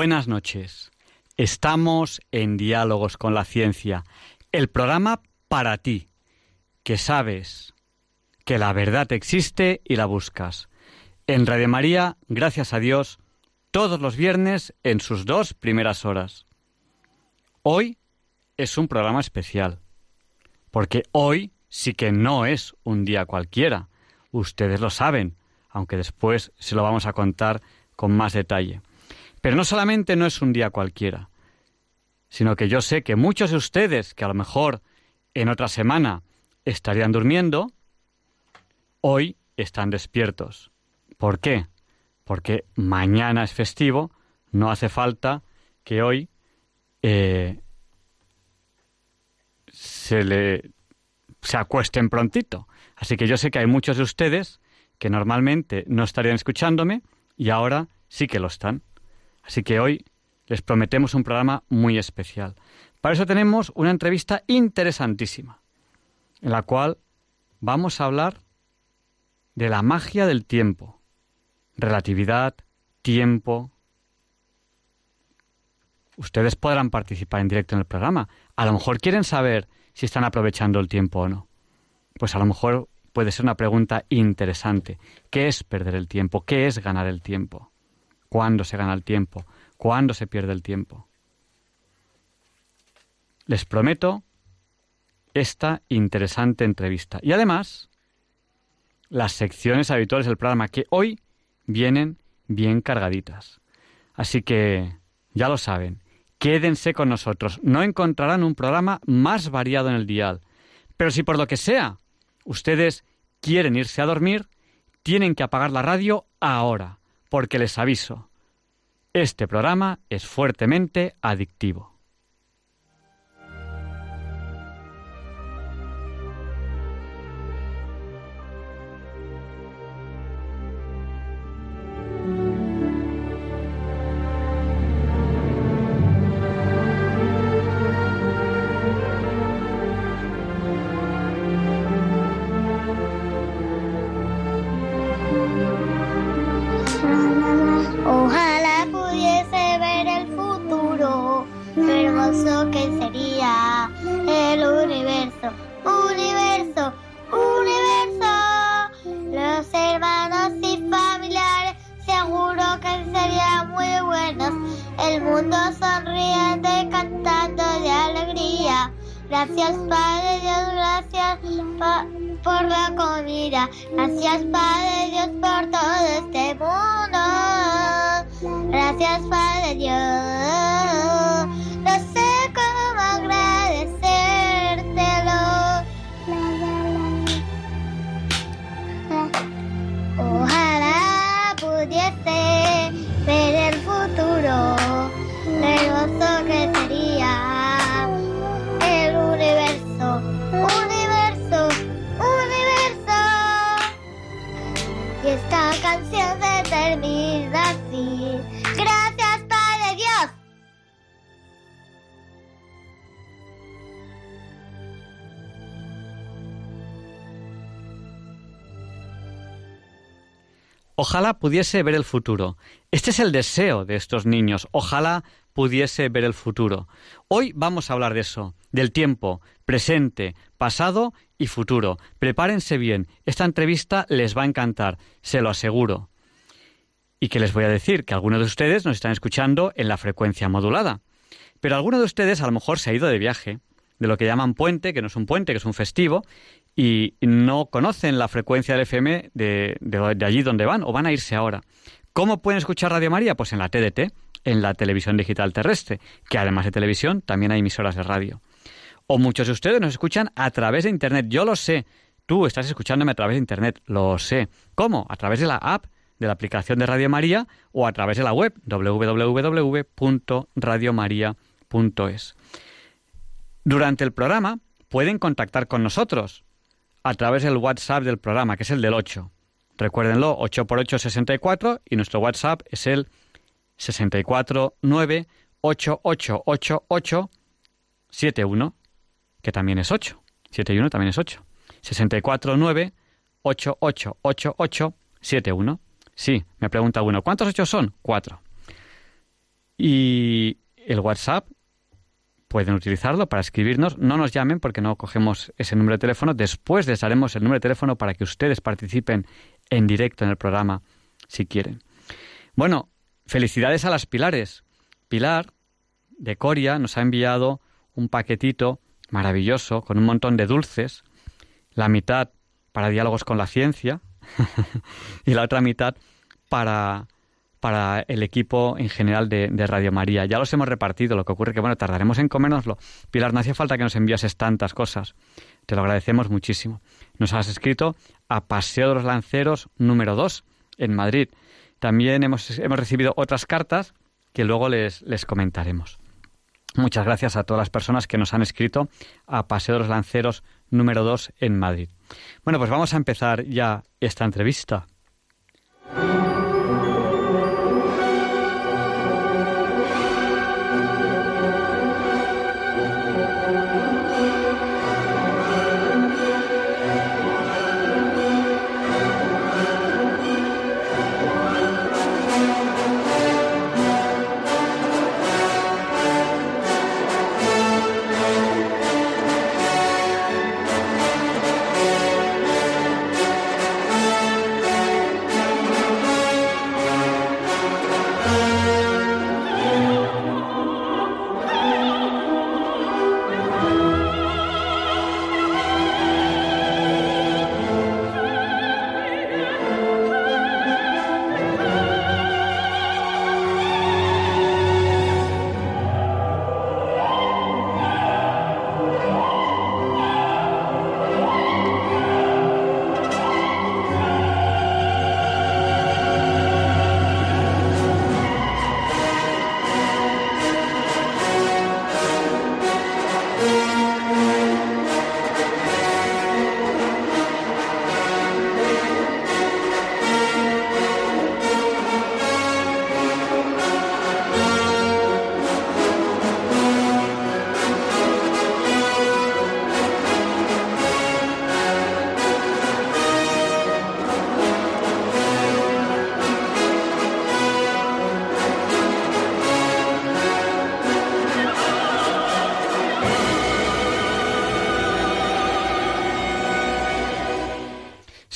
Buenas noches. Estamos en Diálogos con la Ciencia, el programa para ti, que sabes que la verdad existe y la buscas. En Radio María, gracias a Dios, todos los viernes en sus dos primeras horas. Hoy es un programa especial, porque hoy sí que no es un día cualquiera. Ustedes lo saben, aunque después se lo vamos a contar con más detalle. Pero no solamente no es un día cualquiera, sino que yo sé que muchos de ustedes, que a lo mejor en otra semana estarían durmiendo, hoy están despiertos. ¿Por qué? Porque mañana es festivo, no hace falta que hoy eh, se le se acuesten prontito. Así que yo sé que hay muchos de ustedes que normalmente no estarían escuchándome y ahora sí que lo están. Así que hoy les prometemos un programa muy especial. Para eso tenemos una entrevista interesantísima, en la cual vamos a hablar de la magia del tiempo, relatividad, tiempo. Ustedes podrán participar en directo en el programa. A lo mejor quieren saber si están aprovechando el tiempo o no. Pues a lo mejor puede ser una pregunta interesante. ¿Qué es perder el tiempo? ¿Qué es ganar el tiempo? Cuándo se gana el tiempo, cuándo se pierde el tiempo. Les prometo esta interesante entrevista. Y además, las secciones habituales del programa que hoy vienen bien cargaditas. Así que, ya lo saben, quédense con nosotros. No encontrarán un programa más variado en el dial. Pero si por lo que sea ustedes quieren irse a dormir, tienen que apagar la radio ahora porque les aviso, este programa es fuertemente adictivo. sonriente cantando de alegría. Gracias Padre Dios, gracias por la comida. Gracias Padre Dios por todo este mundo. Gracias Padre Dios. Ojalá pudiese ver el futuro. Este es el deseo de estos niños. Ojalá pudiese ver el futuro. Hoy vamos a hablar de eso, del tiempo, presente, pasado y futuro. Prepárense bien. Esta entrevista les va a encantar, se lo aseguro. Y que les voy a decir que algunos de ustedes nos están escuchando en la frecuencia modulada. Pero alguno de ustedes a lo mejor se ha ido de viaje, de lo que llaman puente, que no es un puente, que es un festivo, y no conocen la frecuencia del FM de, de, allí donde van o van a irse ahora. ¿Cómo pueden escuchar Radio María? Pues en la TDT, en la televisión digital terrestre, que además de televisión también hay emisoras de radio. O muchos de ustedes nos escuchan a través de Internet. Yo lo sé. Tú estás escuchándome a través de Internet. Lo sé. ¿Cómo? A través de la app de la aplicación de Radio María o a través de la web www.radiomaria.es. Durante el programa pueden contactar con nosotros a través del WhatsApp del programa, que es el del 8. Recuérdenlo, 8 por 8 64 y nuestro WhatsApp es el 649 888871, que también es 8. 71 también es 8. 649 888871. Sí, me pregunta uno, ¿cuántos 8 son? 4. Y el WhatsApp pueden utilizarlo para escribirnos. No nos llamen porque no cogemos ese número de teléfono. Después les daremos el número de teléfono para que ustedes participen en directo en el programa si quieren. Bueno, felicidades a las Pilares. Pilar de Coria nos ha enviado un paquetito maravilloso con un montón de dulces, la mitad para diálogos con la ciencia y la otra mitad para para el equipo en general de, Radio María. Ya los hemos repartido, lo que ocurre que, bueno, tardaremos en comérnoslo. Pilar, no hacía falta que nos enviases tantas cosas. Te lo agradecemos muchísimo. Nos has escrito a Paseo de los Lanceros número 2 en Madrid. También hemos, hemos recibido otras cartas que luego les, les comentaremos. Muchas gracias a todas las personas que nos han escrito a Paseo de los Lanceros número 2 en Madrid. Bueno, pues vamos a empezar ya esta entrevista.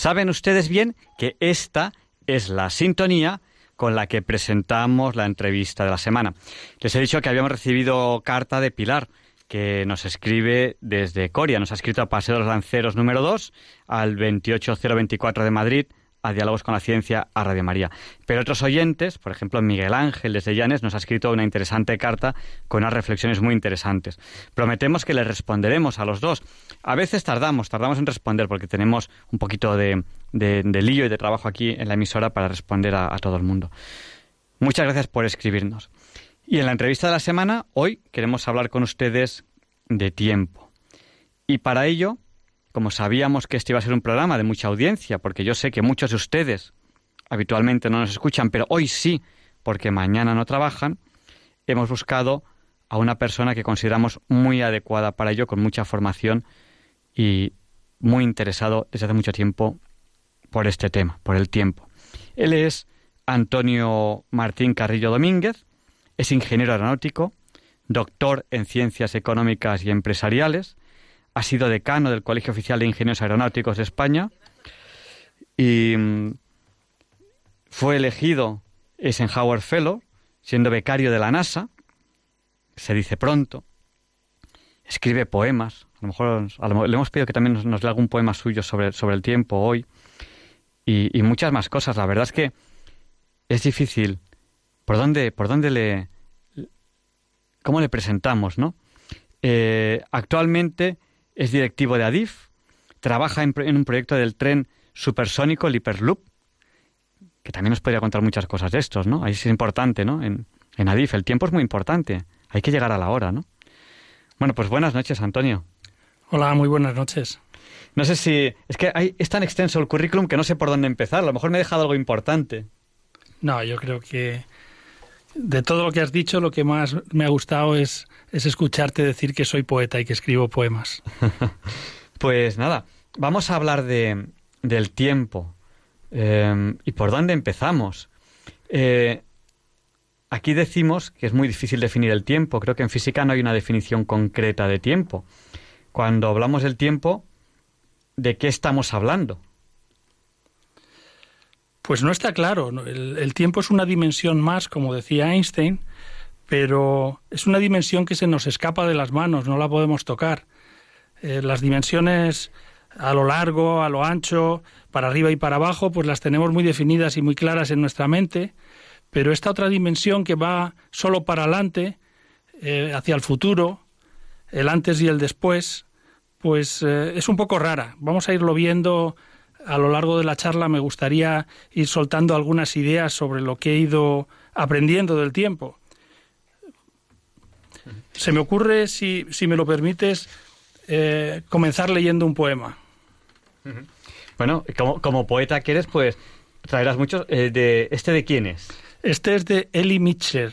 Saben ustedes bien que esta es la sintonía con la que presentamos la entrevista de la semana. Les he dicho que habíamos recibido carta de Pilar, que nos escribe desde Coria. Nos ha escrito a Paseo de los Lanceros número 2 al 28024 de Madrid a Diálogos con la Ciencia a Radio María. Pero otros oyentes, por ejemplo Miguel Ángel desde Llanes, nos ha escrito una interesante carta con unas reflexiones muy interesantes. Prometemos que les responderemos a los dos. A veces tardamos, tardamos en responder porque tenemos un poquito de, lío y de trabajo aquí en la emisora para responder a todo el mundo. Muchas gracias por escribirnos. Y en la entrevista de la semana, hoy queremos hablar con ustedes de tiempo. Y para ello como sabíamos que este iba a ser un programa de mucha audiencia, porque yo sé que muchos de ustedes habitualmente no nos escuchan, pero hoy sí, porque mañana no trabajan, hemos buscado a una persona que consideramos muy adecuada para ello, con mucha formación y muy interesado desde hace mucho tiempo por este tema, por el tiempo. Él es Antonio Martín Carrillo Domínguez, es ingeniero aeronáutico, doctor en ciencias económicas y empresariales, ha sido decano del Colegio Oficial de Ingenieros Aeronáuticos de España y mm, fue elegido Eisenhower Fellow, siendo becario de la NASA, se dice pronto, escribe poemas, a lo mejor, le hemos pedido que también nos, lea algún poema suyo sobre, sobre el tiempo hoy y, muchas más cosas. La verdad es que es difícil. ¿Por dónde, por dónde le... ¿Cómo le presentamos, no? Eh, actualmente es directivo de Adif, trabaja en, un proyecto del tren supersónico, el Hyperloop, que también nos podría contar muchas cosas de estos, ¿no? Ahí es importante, ¿no? En, en Adif, el tiempo es muy importante. Hay que llegar a la hora, ¿no? Bueno, pues buenas noches, Antonio. Hola, muy buenas noches. No sé si... Es que hay, es tan extenso el currículum que no sé por dónde empezar. A lo mejor me he dejado algo importante. No, yo creo que de todo lo que has dicho, lo que más me ha gustado es, es escucharte decir que soy poeta y que escribo poemas. pues nada, vamos a hablar de, del tiempo. Eh, ¿Y por dónde empezamos? Eh, aquí decimos que es muy difícil definir el tiempo. Creo que en física no hay una definición concreta de tiempo. Cuando hablamos del tiempo, ¿de qué estamos hablando? Pues no está claro. El, tiempo es una dimensión más, como decía Einstein, pero es una dimensión que se nos escapa de las manos, no la podemos tocar. Eh, las dimensiones a lo largo, a lo ancho, para arriba y para abajo, pues las tenemos muy definidas y muy claras en nuestra mente, pero esta otra dimensión que va solo para adelante, eh, hacia el futuro, el antes y el después, pues eh, es un poco rara. Vamos a irlo viendo a lo largo de la charla me gustaría ir soltando algunas ideas sobre lo que he ido aprendiendo del tiempo. Se me ocurre, si, si me lo permites, eh, comenzar leyendo un poema. Bueno, como, como, poeta que eres, pues traerás muchos. Eh, de, ¿Este de quién es? Este es de Eli Mitcher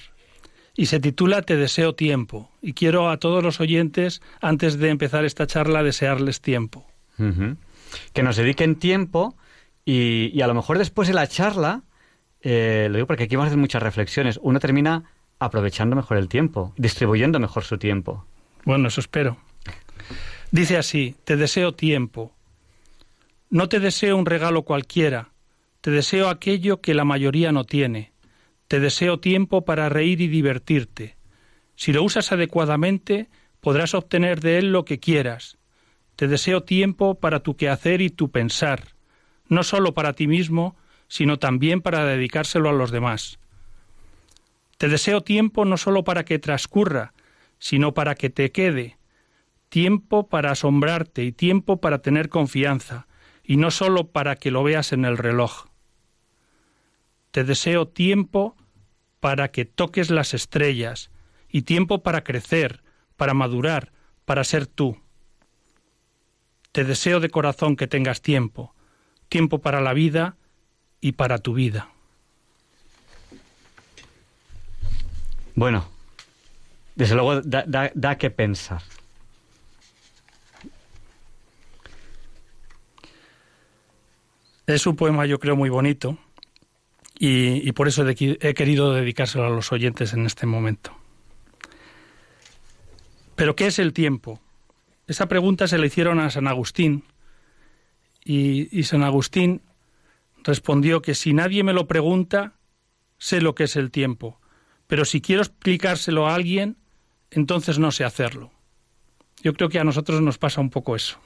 y se titula Te deseo tiempo. Y quiero a todos los oyentes, antes de empezar esta charla, desearles tiempo que nos dediquen tiempo y, a lo mejor después de la charla, eh, lo digo porque aquí vamos a hacer muchas reflexiones, uno termina aprovechando mejor el tiempo, distribuyendo mejor su tiempo. Bueno, eso espero. Dice así, te deseo tiempo. No te deseo un regalo cualquiera, te deseo aquello que la mayoría no tiene. Te deseo tiempo para reír y divertirte. Si lo usas adecuadamente, podrás obtener de él lo que quieras, te deseo tiempo para tu quehacer y tu pensar, no sólo para ti mismo, sino también para dedicárselo a los demás. Te deseo tiempo no sólo para que transcurra, sino para que te quede, tiempo para asombrarte y tiempo para tener confianza, y no sólo para que lo veas en el reloj. Te deseo tiempo para que toques las estrellas, y tiempo para crecer, para madurar, para ser tú. Te deseo de corazón que tengas tiempo, tiempo para la vida y para tu vida. Bueno, desde luego da, que pensar. Es un poema yo creo muy bonito y, y por eso he querido dedicárselo a los oyentes en este momento. Pero ¿qué es el tiempo? Esa pregunta se le hicieron a San Agustín y, San Agustín respondió que si nadie me lo pregunta, sé lo que es el tiempo, pero si quiero explicárselo a alguien, entonces no sé hacerlo. Yo creo que a nosotros nos pasa un poco eso.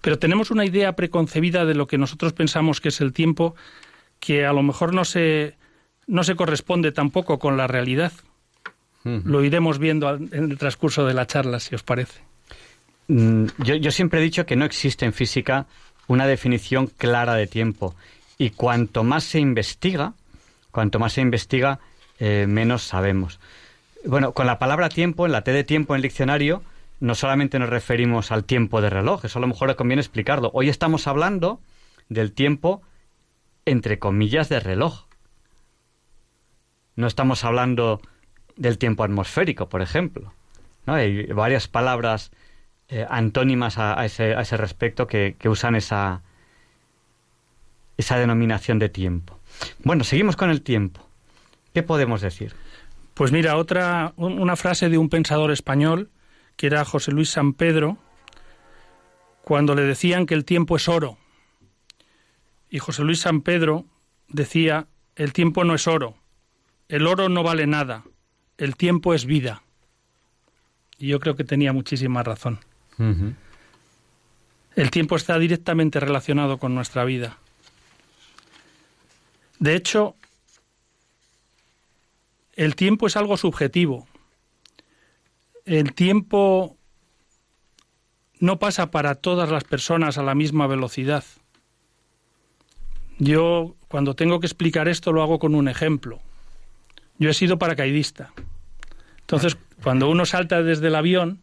Pero tenemos una idea preconcebida de lo que nosotros pensamos que es el tiempo que a lo mejor no se, no se corresponde tampoco con la realidad. Lo iremos viendo en el transcurso de la charla, si os parece. Mm, yo, siempre he dicho que no existe en física una definición clara de tiempo. Y cuanto más se investiga, cuanto más se investiga, eh, menos sabemos. Bueno, con la palabra tiempo, en la T de tiempo en el diccionario, no solamente nos referimos al tiempo de reloj, eso a lo mejor conviene explicarlo. Hoy estamos hablando del tiempo entre comillas de reloj. No estamos hablando del tiempo atmosférico, por ejemplo. ¿no? Hay varias palabras eh, antónimas a, ese, a, ese, respecto que, usan esa, esa denominación de tiempo. Bueno, seguimos con el tiempo. ¿Qué podemos decir? Pues mira, otra, una frase de un pensador español, que era José Luis San Pedro, cuando le decían que el tiempo es oro. Y José Luis San Pedro decía, el tiempo no es oro, el oro no vale nada, el tiempo es vida. Y yo creo que tenía muchísima razón. El tiempo está directamente relacionado con nuestra vida. De hecho, el tiempo es algo subjetivo. El tiempo no pasa para todas las personas a la misma velocidad. Yo cuando tengo que explicar esto, lo hago con un ejemplo. Yo he sido paracaidista. Entonces, cuando uno salta desde el avión,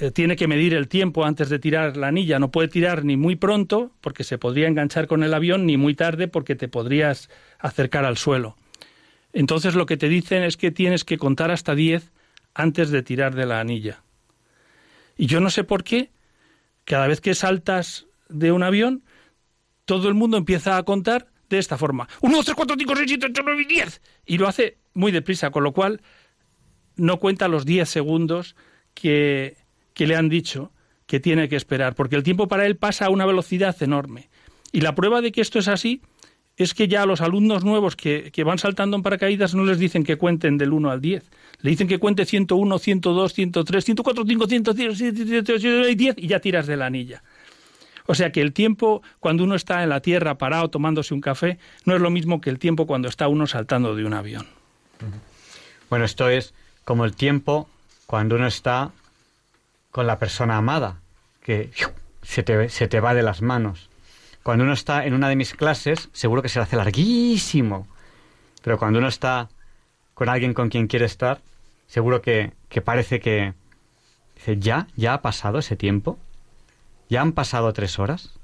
eh, tiene que medir el tiempo antes de tirar la anilla. No puede tirar ni muy pronto, porque se podría enganchar con el avión, ni muy tarde, porque te podrías acercar al suelo. Entonces, lo que te dicen es que tienes que contar hasta 10 antes de tirar de la anilla. Y yo no sé por qué, cada vez que saltas de un avión, todo el mundo empieza a contar de esta forma. 1, 2, 3, 4, 5, 6, 7, 8, 9 y 10. Y lo hace muy deprisa, con lo cual no cuenta los 10 segundos que, que le han dicho que tiene que esperar, porque el tiempo para él pasa a una velocidad enorme. Y la prueba de que esto es así es que ya a los alumnos nuevos que, que, van saltando en paracaídas no les dicen que cuenten del 1 al 10. Le dicen que cuente 101, 102, 103, 104, 5, 110 y ya tiras de la anilla. O sea que el tiempo cuando uno está en la tierra parado tomándose un café no es lo mismo que el tiempo cuando está uno saltando de un avión. Bueno, esto es como el tiempo cuando uno está con la persona amada, que se te, se te va de las manos. Cuando uno está en una de mis clases, seguro que se le hace larguísimo. Pero cuando uno está con alguien con quien quiere estar, seguro que, que parece que... Dice, ¿ya? ¿Ya ha pasado ese tiempo? ¿Ya han pasado tres horas?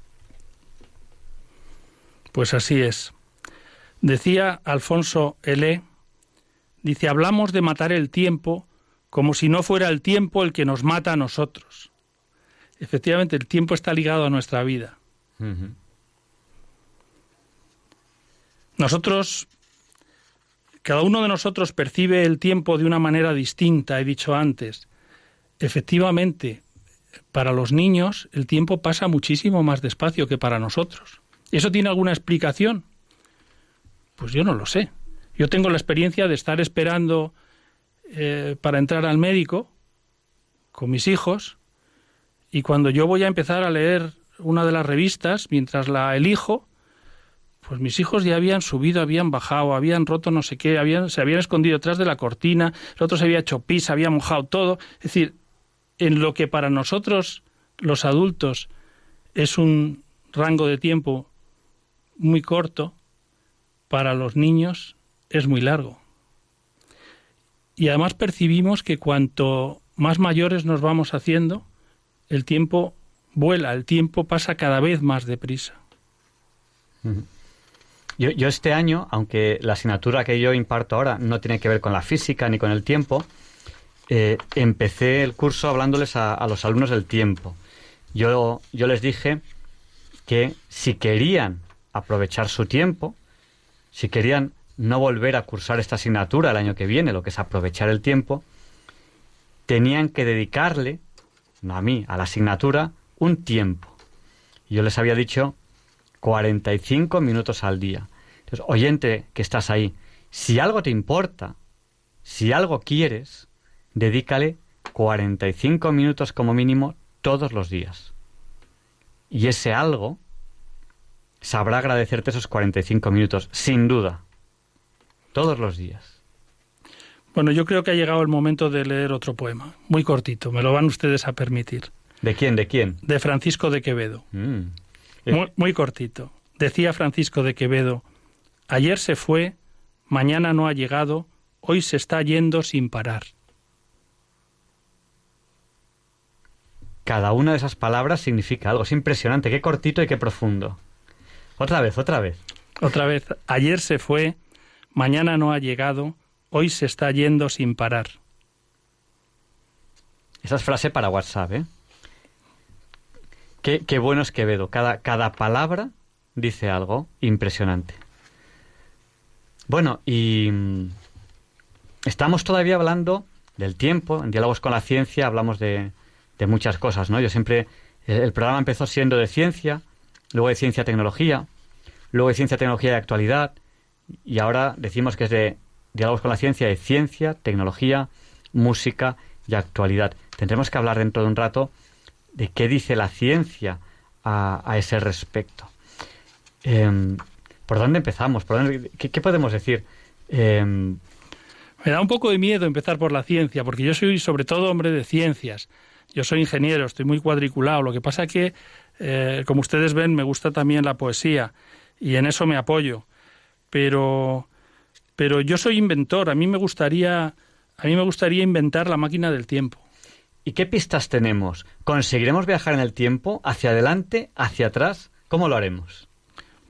Pues así es. Decía Alfonso L. Dice, hablamos de matar el tiempo como si no fuera el tiempo el que nos mata a nosotros. Efectivamente, el tiempo está ligado a nuestra vida. Nosotros, cada uno de nosotros percibe el tiempo de una manera distinta, he dicho antes. Efectivamente, para los niños el tiempo pasa muchísimo más despacio que para nosotros. ¿Eso tiene alguna explicación? Pues yo no lo sé. Yo tengo la experiencia de estar esperando eh, para entrar al médico con mis hijos y cuando yo voy a empezar a leer una de las revistas, mientras la elijo, pues mis hijos ya habían subido, habían bajado, habían roto no sé qué, habían, se habían escondido detrás de la cortina, el otro se había hecho pis, había mojado todo. Es decir, en lo que para nosotros los adultos es un rango de tiempo muy corto, para los niños es muy largo. Y además percibimos que cuanto más mayores nos vamos haciendo, el tiempo vuela, el tiempo pasa cada vez más deprisa. Yo, yo, este año, aunque la asignatura que yo imparto ahora no tiene que ver con la física ni con el tiempo, eh, empecé el curso hablándoles a, a, los alumnos del tiempo. Yo, yo les dije que si querían aprovechar su tiempo, si querían no volver a cursar esta asignatura el año que viene, lo que es aprovechar el tiempo, tenían que dedicarle, no a mí, a la asignatura, un tiempo. Yo les había dicho 45 minutos al día. Entonces, oyente que estás ahí, si algo te importa, si algo quieres, dedícale 45 minutos como mínimo todos los días. Y ese algo sabrá agradecerte esos 45 minutos, sin duda todos los días. Bueno, yo creo que ha llegado el momento de leer otro poema, muy cortito, me lo van ustedes a permitir. ¿De quién? ¿De quién? De Francisco de Quevedo. Mm. Muy, muy cortito. Decía Francisco de Quevedo, ayer se fue, mañana no ha llegado, hoy se está yendo sin parar. Cada una de esas palabras significa algo. Es impresionante. Qué cortito y qué profundo. Otra vez, otra vez. Otra vez. Ayer se fue, mañana no ha llegado, hoy se está yendo sin parar. Esa es frase para WhatsApp, ¿eh? Qué, qué bueno es Quevedo. Cada, cada palabra dice algo impresionante. Bueno, y mm, estamos todavía hablando del tiempo. En Diálogos con la Ciencia hablamos de, de muchas cosas, ¿no? Yo siempre... El, programa empezó siendo de ciencia, luego de ciencia-tecnología, luego de ciencia-tecnología de actualidad, y ahora decimos que es de diálogos con la ciencia, de ciencia, tecnología, música y actualidad. Tendremos que hablar dentro de un rato de qué dice la ciencia a, ese respecto. Eh, ¿Por dónde empezamos? ¿Por dónde, qué, podemos decir? Eh, me da un poco de miedo empezar por la ciencia, porque yo soy sobre todo hombre de ciencias. Yo soy ingeniero, estoy muy cuadriculado. Lo que pasa que, eh, como ustedes ven, me gusta también la poesía y en eso me apoyo. Pero, pero yo soy inventor, a mí me gustaría, a mí me gustaría inventar la máquina del tiempo. ¿Y qué pistas tenemos? ¿Conseguiremos viajar en el tiempo? ¿Hacia adelante? ¿Hacia atrás? ¿Cómo lo haremos?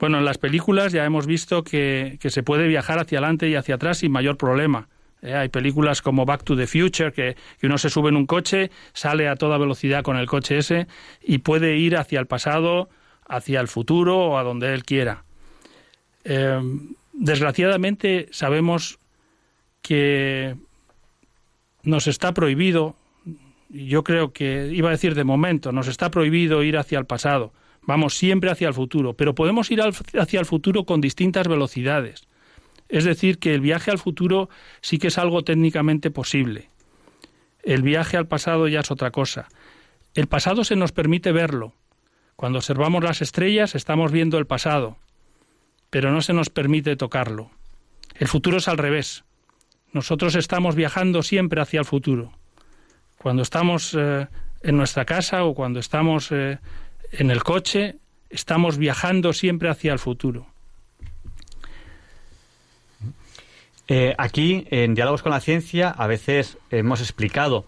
Bueno, en las películas ya hemos visto que, que se puede viajar hacia adelante y hacia atrás sin mayor problema. Eh, hay películas como Back to the Future, que, uno se sube en un coche, sale a toda velocidad con el coche ese y puede ir hacia el pasado, hacia el futuro o a donde él quiera. Eh, desgraciadamente sabemos que nos está prohibido yo creo que iba a decir de momento, nos está prohibido ir hacia el pasado. Vamos siempre hacia el futuro, pero podemos ir hacia el futuro con distintas velocidades. Es decir, que el viaje al futuro sí que es algo técnicamente posible. El viaje al pasado ya es otra cosa. El pasado se nos permite verlo. Cuando observamos las estrellas estamos viendo el pasado, pero no se nos permite tocarlo. El futuro es al revés. Nosotros estamos viajando siempre hacia el futuro cuando estamos eh, en nuestra casa o cuando estamos eh, en el coche, estamos viajando siempre hacia el futuro. Eh, aquí, en Diálogos con la Ciencia, a veces hemos explicado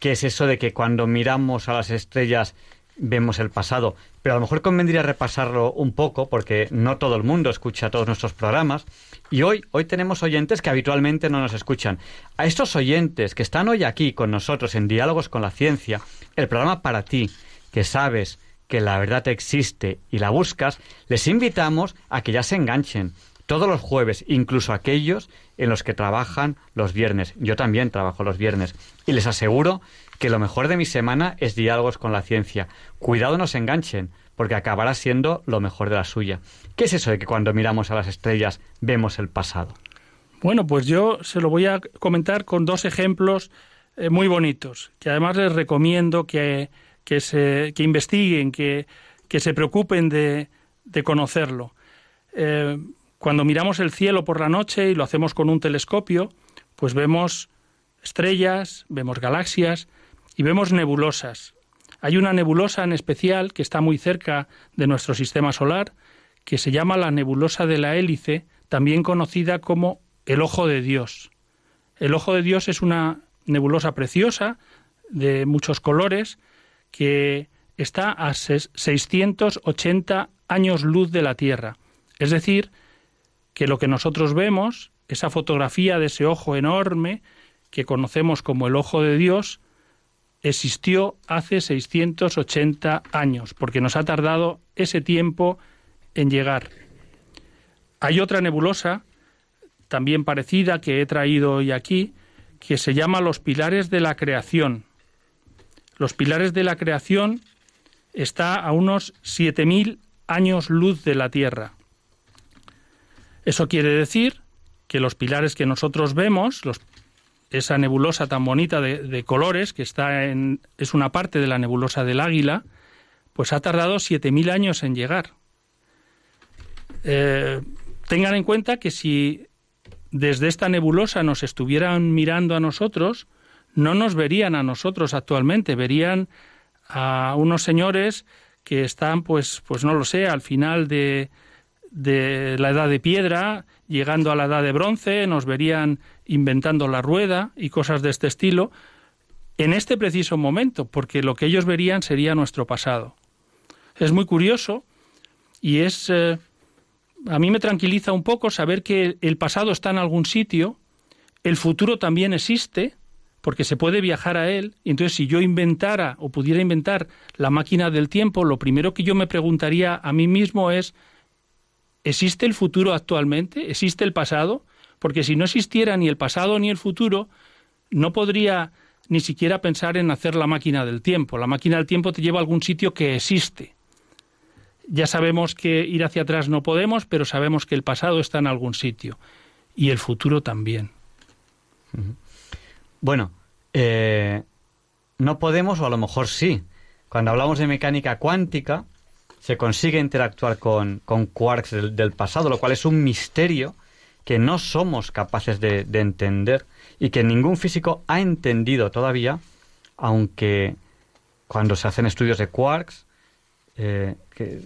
qué es eso de que cuando miramos a las estrellas vemos el pasado. Pero a lo mejor convendría repasarlo un poco, porque no todo el mundo escucha todos nuestros programas. Y hoy, hoy tenemos oyentes que habitualmente no nos escuchan. A estos oyentes que están hoy aquí con nosotros en Diálogos con la Ciencia, el programa para ti, que sabes que la verdad existe y la buscas, les invitamos a que ya se enganchen todos los jueves, incluso aquellos en los que trabajan los viernes. Yo también trabajo los viernes. Y les aseguro que lo mejor de mi semana es diálogos con la ciencia. Cuidado no se enganchen, porque acabará siendo lo mejor de la suya. ¿Qué es eso de que cuando miramos a las estrellas vemos el pasado? Bueno, pues yo se lo voy a comentar con dos ejemplos eh, muy bonitos, que además les recomiendo que, que, se, que investiguen, que, que se preocupen de, de conocerlo. Eh, cuando miramos el cielo por la noche y lo hacemos con un telescopio, pues vemos estrellas, vemos galaxias, y vemos nebulosas. Hay una nebulosa en especial que está muy cerca de nuestro sistema solar, que se llama la nebulosa de la hélice, también conocida como el ojo de Dios. El ojo de Dios es una nebulosa preciosa, de muchos colores, que está a 680 años luz de la Tierra. Es decir, que lo que nosotros vemos, esa fotografía de ese ojo enorme, que conocemos como el ojo de Dios, existió hace 680 años, porque nos ha tardado ese tiempo en llegar. Hay otra nebulosa, también parecida, que he traído hoy aquí, que se llama los pilares de la creación. Los pilares de la creación está a unos 7.000 años luz de la Tierra. Eso quiere decir que los pilares que nosotros vemos, los esa nebulosa tan bonita de, colores, que está en, es una parte de la nebulosa del Águila, pues ha tardado 7.000 años en llegar. Eh, tengan en cuenta que si desde esta nebulosa nos estuvieran mirando a nosotros, no nos verían a nosotros actualmente, verían a unos señores que están, pues, pues no lo sé, al final de, de la edad de piedra, llegando a la edad de bronce, nos verían inventando la rueda y cosas de este estilo, en este preciso momento, porque lo que ellos verían sería nuestro pasado. Es muy curioso y es... Eh, a mí me tranquiliza un poco saber que el pasado está en algún sitio, el futuro también existe, porque se puede viajar a él, entonces si yo inventara o pudiera inventar la máquina del tiempo, lo primero que yo me preguntaría a mí mismo es, ¿existe el futuro actualmente? ¿Existe el pasado? porque si no existiera ni el pasado ni el futuro, no podría ni siquiera pensar en hacer la máquina del tiempo. La máquina del tiempo te lleva a algún sitio que existe. Ya sabemos que ir hacia atrás no podemos, pero sabemos que el pasado está en algún sitio y el futuro también. Bueno, eh, no podemos o a lo mejor sí. Cuando hablamos de mecánica cuántica, se consigue interactuar con, quarks del, pasado, lo cual es un misterio que no somos capaces de, entender y que ningún físico ha entendido todavía, aunque cuando se hacen estudios de quarks, eh, que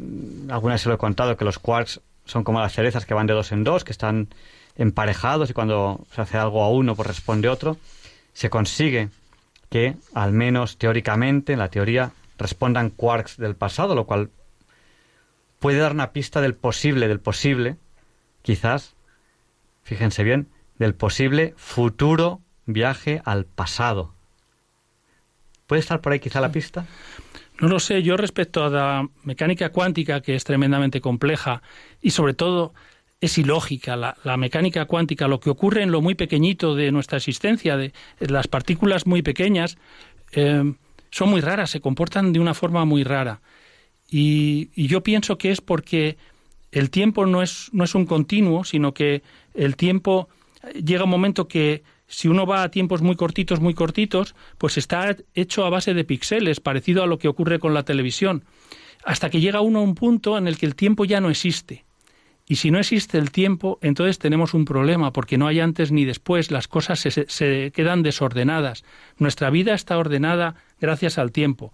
alguna vez se lo he contado, que los quarks son como las cerezas que van de dos en dos, que están emparejados y cuando se hace algo a uno, pues responde otro. Se consigue que, al menos teóricamente, en la teoría, respondan quarks del pasado, lo cual puede dar una pista del posible, del posible, quizás, fíjense bien, del posible futuro viaje al pasado. ¿Puede estar por ahí quizá la pista? No lo sé, yo respecto a la mecánica cuántica, que es tremendamente compleja y sobre todo es ilógica. La, mecánica cuántica, lo que ocurre en lo muy pequeñito de nuestra existencia, de, las partículas muy pequeñas, eh, son muy raras, se comportan de una forma muy rara. Y, yo pienso que es porque el tiempo no es, no es un continuo, sino que el tiempo llega un momento que si uno va a tiempos muy cortitos, muy cortitos, pues está hecho a base de píxeles, parecido a lo que ocurre con la televisión, hasta que llega uno a un punto en el que el tiempo ya no existe. Y si no existe el tiempo, entonces tenemos un problema, porque no hay antes ni después, las cosas se quedan desordenadas. Nuestra vida está ordenada gracias al tiempo,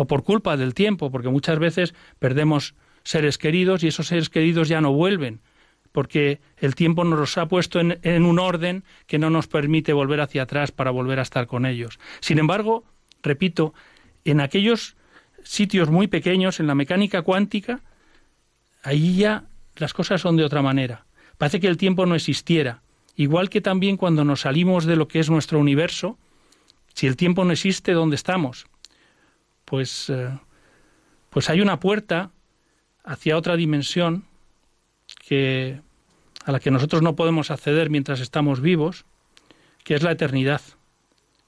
o por culpa del tiempo, porque muchas veces perdemos seres queridos y esos seres queridos ya no vuelven porque el tiempo nos los ha puesto en, un orden que no nos permite volver hacia atrás para volver a estar con ellos. Sin embargo, repito, en aquellos sitios muy pequeños, en la mecánica cuántica, ahí ya las cosas son de otra manera. Parece que el tiempo no existiera. Igual que también cuando nos salimos de lo que es nuestro universo, si el tiempo no existe, ¿dónde estamos? Pues, eh, pues hay una puerta hacia otra dimensión que, a la que nosotros no podemos acceder mientras estamos vivos, que es la eternidad.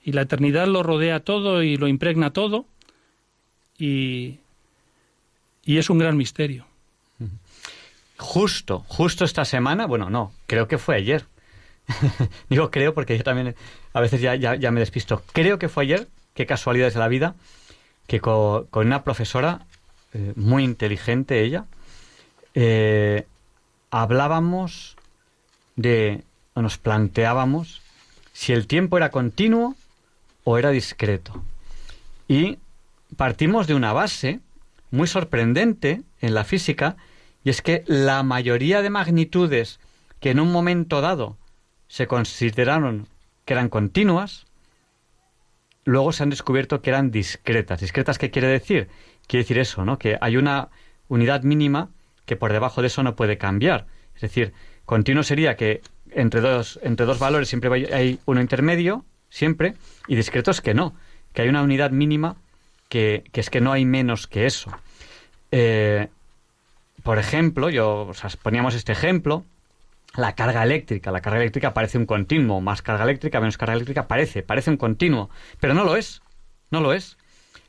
Y la eternidad lo rodea todo y lo impregna todo y, y es un gran misterio. Justo, justo esta semana, bueno, no, creo que fue ayer. Digo creo porque yo también a veces ya, ya, me despisto. Creo que fue ayer, qué casualidades de la vida, que con, una profesora eh, muy inteligente ella, eh, hablábamos de, o nos planteábamos si el tiempo era continuo o era discreto. Y partimos de una base muy sorprendente en la física, y es que la mayoría de magnitudes que en un momento dado se consideraron que eran continuas, luego se han descubierto que eran discretas. ¿Discretas qué quiere decir? Quiere decir eso, ¿no? Que hay una unidad mínima que por debajo de eso no puede cambiar. Es decir, continuo sería que entre dos, entre dos valores siempre hay uno intermedio, siempre, y discreto es que no, que hay una unidad mínima que, es que no hay menos que eso. Eh, por ejemplo, yo, poníamos este ejemplo, la carga eléctrica. La carga eléctrica parece un continuo, más carga eléctrica, menos carga eléctrica, parece, parece un continuo, pero no lo es, no lo es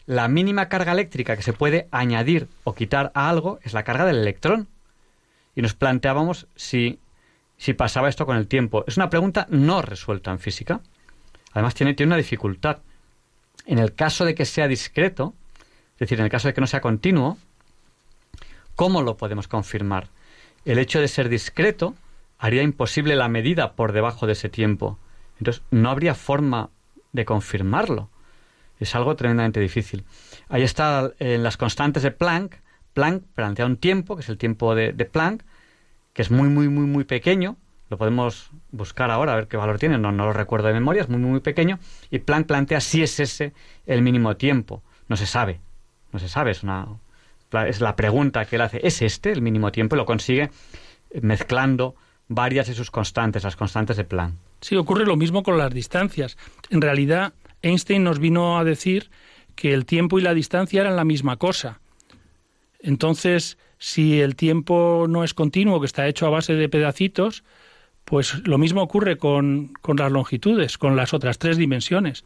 la mínima carga eléctrica que se puede añadir o quitar a algo es la carga del electrón. Y nos planteábamos si, si pasaba esto con el tiempo. Es una pregunta no resuelta en física. Además tiene, tiene una dificultad. En el caso de que sea discreto, es decir, en el caso de que no sea continuo, ¿cómo lo podemos confirmar? El hecho de ser discreto haría imposible la medida por debajo de ese tiempo. Entonces, no habría forma de confirmarlo es algo tremendamente difícil. Ahí está en las constantes de Planck. Planck plantea un tiempo, que es el tiempo de, Planck, que es muy, muy, muy, muy pequeño. Lo podemos buscar ahora a ver qué valor tiene, no, no lo recuerdo de memoria, es muy, muy, pequeño. Y Planck plantea si es ese el mínimo tiempo. No se sabe, no se sabe, es, una, es la pregunta que él hace. ¿Es este el mínimo tiempo? Y lo consigue mezclando varias de sus constantes, las constantes de Planck. Sí, ocurre lo mismo con las distancias. En realidad, Einstein nos vino a decir que el tiempo y la distancia eran la misma cosa. Entonces, si el tiempo no es continuo, que está hecho a base de pedacitos, pues lo mismo ocurre con, las longitudes, con las otras tres dimensiones.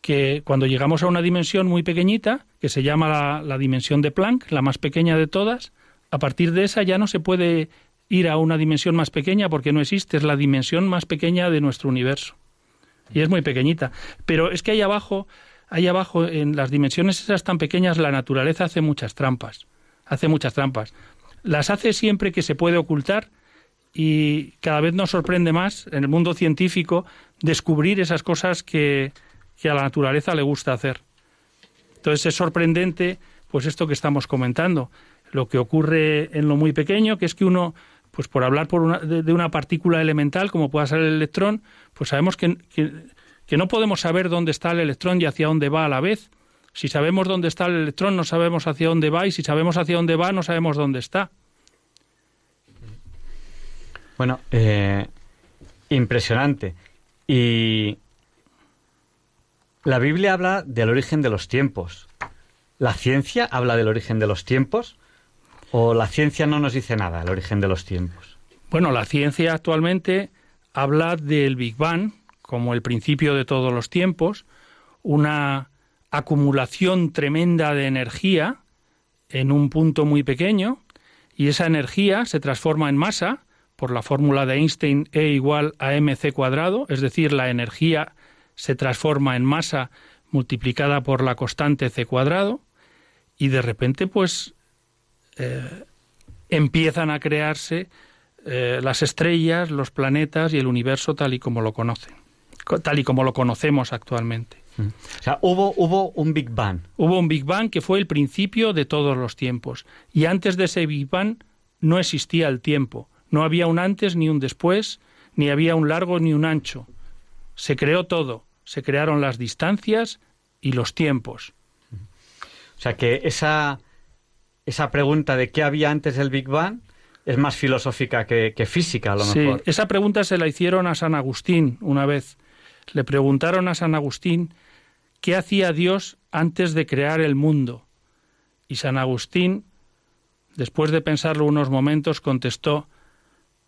Que cuando llegamos a una dimensión muy pequeñita, que se llama la, la dimensión de Planck, la más pequeña de todas, a partir de esa ya no se puede ir a una dimensión más pequeña porque no existe, es la dimensión más pequeña de nuestro universo y es muy pequeñita. Pero es que ahí abajo, ahí abajo, en las dimensiones esas tan pequeñas, la naturaleza hace muchas trampas. Hace muchas trampas. Las hace siempre que se puede ocultar y cada vez nos sorprende más en el mundo científico descubrir esas cosas que, que a la naturaleza le gusta hacer. Entonces es sorprendente, pues esto que estamos comentando. lo que ocurre en lo muy pequeño, que es que uno, pues por hablar por de, una partícula elemental, como pueda ser el electrón, pues sabemos que, que no podemos saber dónde está el electrón y hacia dónde va a la vez. Si sabemos dónde está el electrón, no sabemos hacia dónde va, y si sabemos hacia dónde va, no sabemos dónde está. Bueno, eh, impresionante. Y la Biblia habla del origen de los tiempos. ¿La ciencia habla del origen de los tiempos? ¿O la ciencia no nos dice nada del origen de los tiempos? Bueno, la ciencia actualmente habla del Big Bang como el principio de todos los tiempos, una acumulación tremenda de energía en un punto muy pequeño, y esa energía se transforma en masa por la fórmula de Einstein E igual a mc cuadrado, es decir, la energía se transforma en masa multiplicada por la constante c cuadrado, y de repente pues eh, empiezan a crearse eh, las estrellas, los planetas y el universo tal y como lo conocen, tal y como lo conocemos actualmente. O sea, hubo, hubo un Big Bang. Hubo un Big Bang que fue el principio de todos los tiempos. Y antes de ese Big Bang no existía el tiempo. No había un antes ni un después, ni había un largo ni un ancho. Se creó todo. Se crearon las distancias y los tiempos. O sea que esa, esa pregunta de qué había antes del Big Bang es más filosófica que, física, a lo sí, esa pregunta se la hicieron a San Agustín una vez. Le preguntaron a San Agustín qué hacía Dios antes de crear el mundo. Y San Agustín, después de pensarlo unos momentos, contestó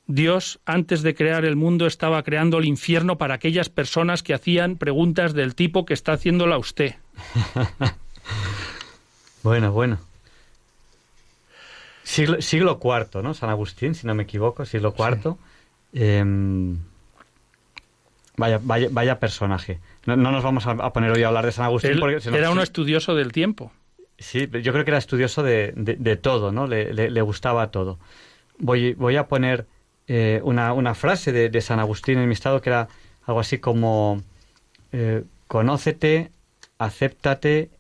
Dios, antes de crear el mundo, estaba creando el infierno para aquellas personas que hacían preguntas del tipo que está haciéndola usted. bueno, bueno. Siglo, siglo IV, ¿no? San Agustín, si no me equivoco, siglo IV. Em, vaya, vaya, vaya personaje. No, nos vamos a, poner hoy a hablar de San Agustín. porque era un estudioso del tiempo. Sí, yo creo que era estudioso de, de, todo, ¿no? Le, le, gustaba todo. Voy, voy a poner eh, una, una, frase de, San Agustín en mi estado que era algo así como eh, conócete, acéptate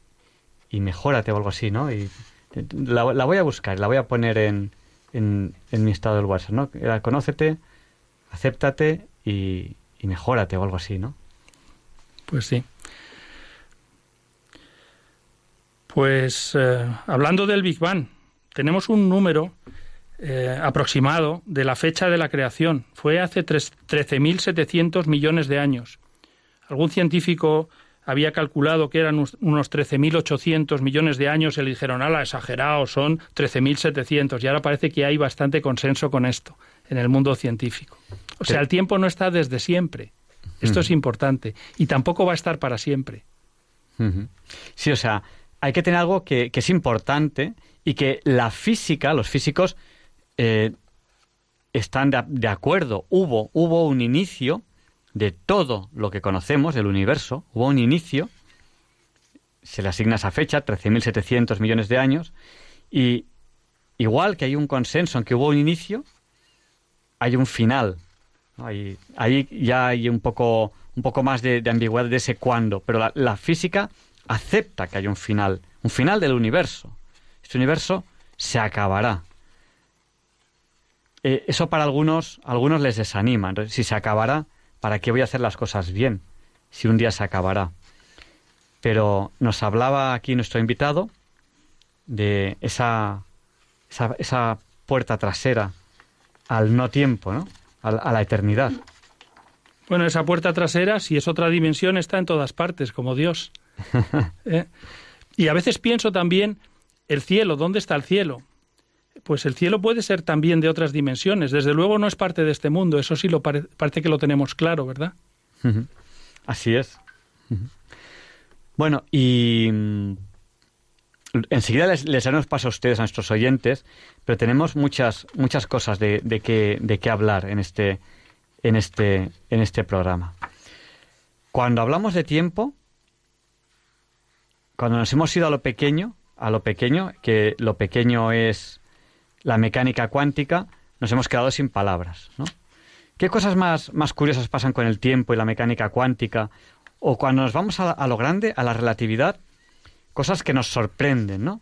y mejórate o algo así, ¿no? Y la, voy a buscar, la voy a poner en, en, mi estado del WhatsApp, ¿no? Era conócete, acéptate y, y mejórate o algo así, ¿no? Pues sí. Pues eh, hablando del Big Bang, tenemos un número eh, aproximado de la fecha de la creación. Fue hace 13.700 millones de años. Algún científico había calculado que eran unos 13.800 millones de años y le dijeron, ala, exagerado, son 13.700. Y ahora parece que hay bastante consenso con esto en el mundo científico. O sea, el tiempo no está desde siempre. Esto es importante. Y tampoco va a estar para siempre. Sí, o sea, hay que tener algo que, es importante y que la física, los físicos, eh, están de, de, acuerdo. Hubo, hubo un inicio de todo lo que conocemos del universo, hubo un inicio, se le asigna esa fecha, 13.700 millones de años, y igual que hay un consenso en que hubo un inicio, hay un final. Ahí, ahí, ya hay un poco, un poco más de, ambigüedad de ese cuándo, pero la, física acepta que hay un final, un final del universo. Este universo se acabará. Eh, eso para algunos, algunos les desanima. si se acabará, ¿para qué voy a hacer las cosas bien si un día se acabará? Pero nos hablaba aquí nuestro invitado de esa, esa, puerta trasera al no tiempo, ¿no? A, la eternidad. Bueno, esa puerta trasera, si es otra dimensión, está en todas partes, como Dios. ¿Eh? Y a veces pienso también, el cielo, ¿dónde está el cielo? Pues el cielo puede ser también de otras dimensiones. Desde luego no es parte de este mundo, eso sí lo parece que lo tenemos claro, ¿verdad? Así es. Bueno, y mm, enseguida les, les, daremos paso a ustedes, a nuestros oyentes, pero tenemos muchas, muchas cosas de, de, que, de qué hablar en este, en, este, en este programa. Cuando hablamos de tiempo, cuando nos hemos ido a lo pequeño, a lo pequeño, que lo pequeño es la mecánica cuántica, nos hemos quedado sin palabras. ¿no? ¿Qué cosas más, más curiosas pasan con el tiempo y la mecánica cuántica? O cuando nos vamos a, lo grande, a la relatividad, cosas que nos sorprenden, ¿no?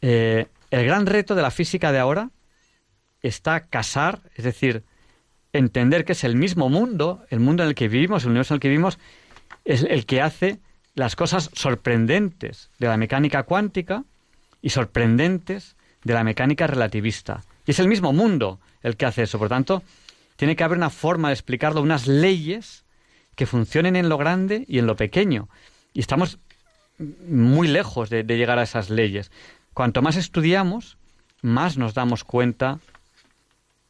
Eh, el gran reto de la física de ahora está casar, es decir, entender que es el mismo mundo, el mundo en el que vivimos, el universo en el que vivimos, es el que hace las cosas sorprendentes de la mecánica cuántica y sorprendentes de la mecánica relativista. Y es el mismo mundo el que hace eso. Por tanto, tiene que haber una forma de explicarlo, unas leyes que funcionen en lo grande y en lo pequeño. Y estamos muy lejos de, llegar a esas leyes. Cuanto más estudiamos, más nos damos cuenta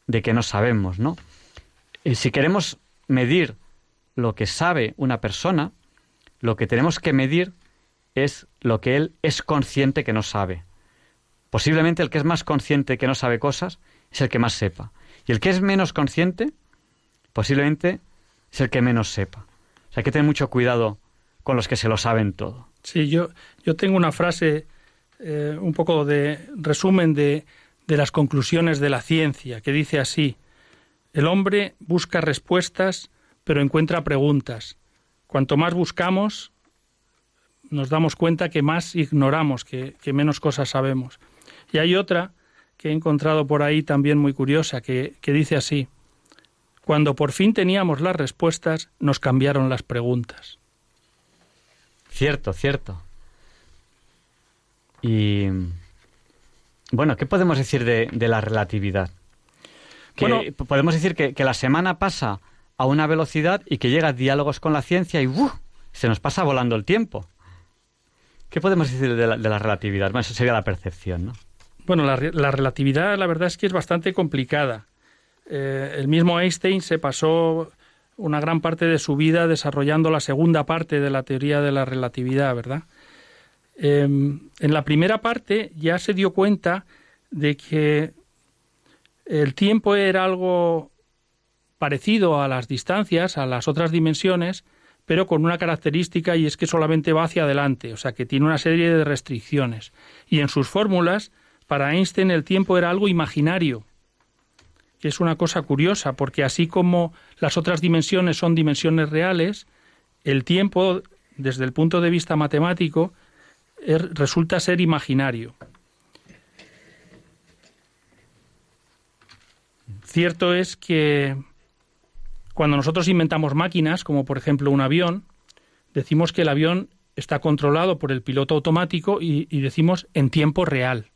de que no sabemos, ¿no? Y si queremos medir lo que sabe una persona, lo que tenemos que medir es lo que él es consciente que no sabe. Posiblemente el que es más consciente que no sabe cosas es el que más sepa. Y el que es menos consciente, posiblemente es el que menos sepa. O sea, hay que tener mucho cuidado con los que se lo saben todo. Sí, yo, yo tengo una frase, eh, un poco de resumen de, de las conclusiones de la ciencia, que dice así, el hombre busca respuestas, pero encuentra preguntas. Cuanto más buscamos, nos damos cuenta que más ignoramos, que, que menos cosas sabemos. Y hay otra que he encontrado por ahí también muy curiosa, que, que dice así, cuando por fin teníamos las respuestas, nos cambiaron las preguntas. Cierto, cierto. Y bueno, ¿qué podemos decir de, la relatividad? Que podemos decir que, la semana pasa a una velocidad y que llega a diálogos con la ciencia y se nos pasa volando el tiempo. ¿Qué podemos decir de la, relatividad? Bueno, eso sería la percepción, ¿no? Bueno, la, relatividad la verdad es que es bastante complicada. Eh, el mismo Einstein se pasó una gran parte de su vida desarrollando la segunda parte de la teoría de la relatividad, ¿verdad? Em, en la primera parte ya se dio cuenta de que el tiempo era algo parecido a las distancias, a las otras dimensiones, pero con una característica y es que solamente va hacia adelante, o sea que tiene una serie de restricciones. Y en sus fórmulas para Einstein el tiempo era algo imaginario, que es una cosa curiosa, porque así como las otras dimensiones son dimensiones reales, el tiempo, desde el punto de vista matemático, er, resulta ser imaginario. Cierto es que cuando nosotros inventamos máquinas, como por ejemplo un avión, decimos que el avión está controlado por el piloto automático y decimos en tiempo real.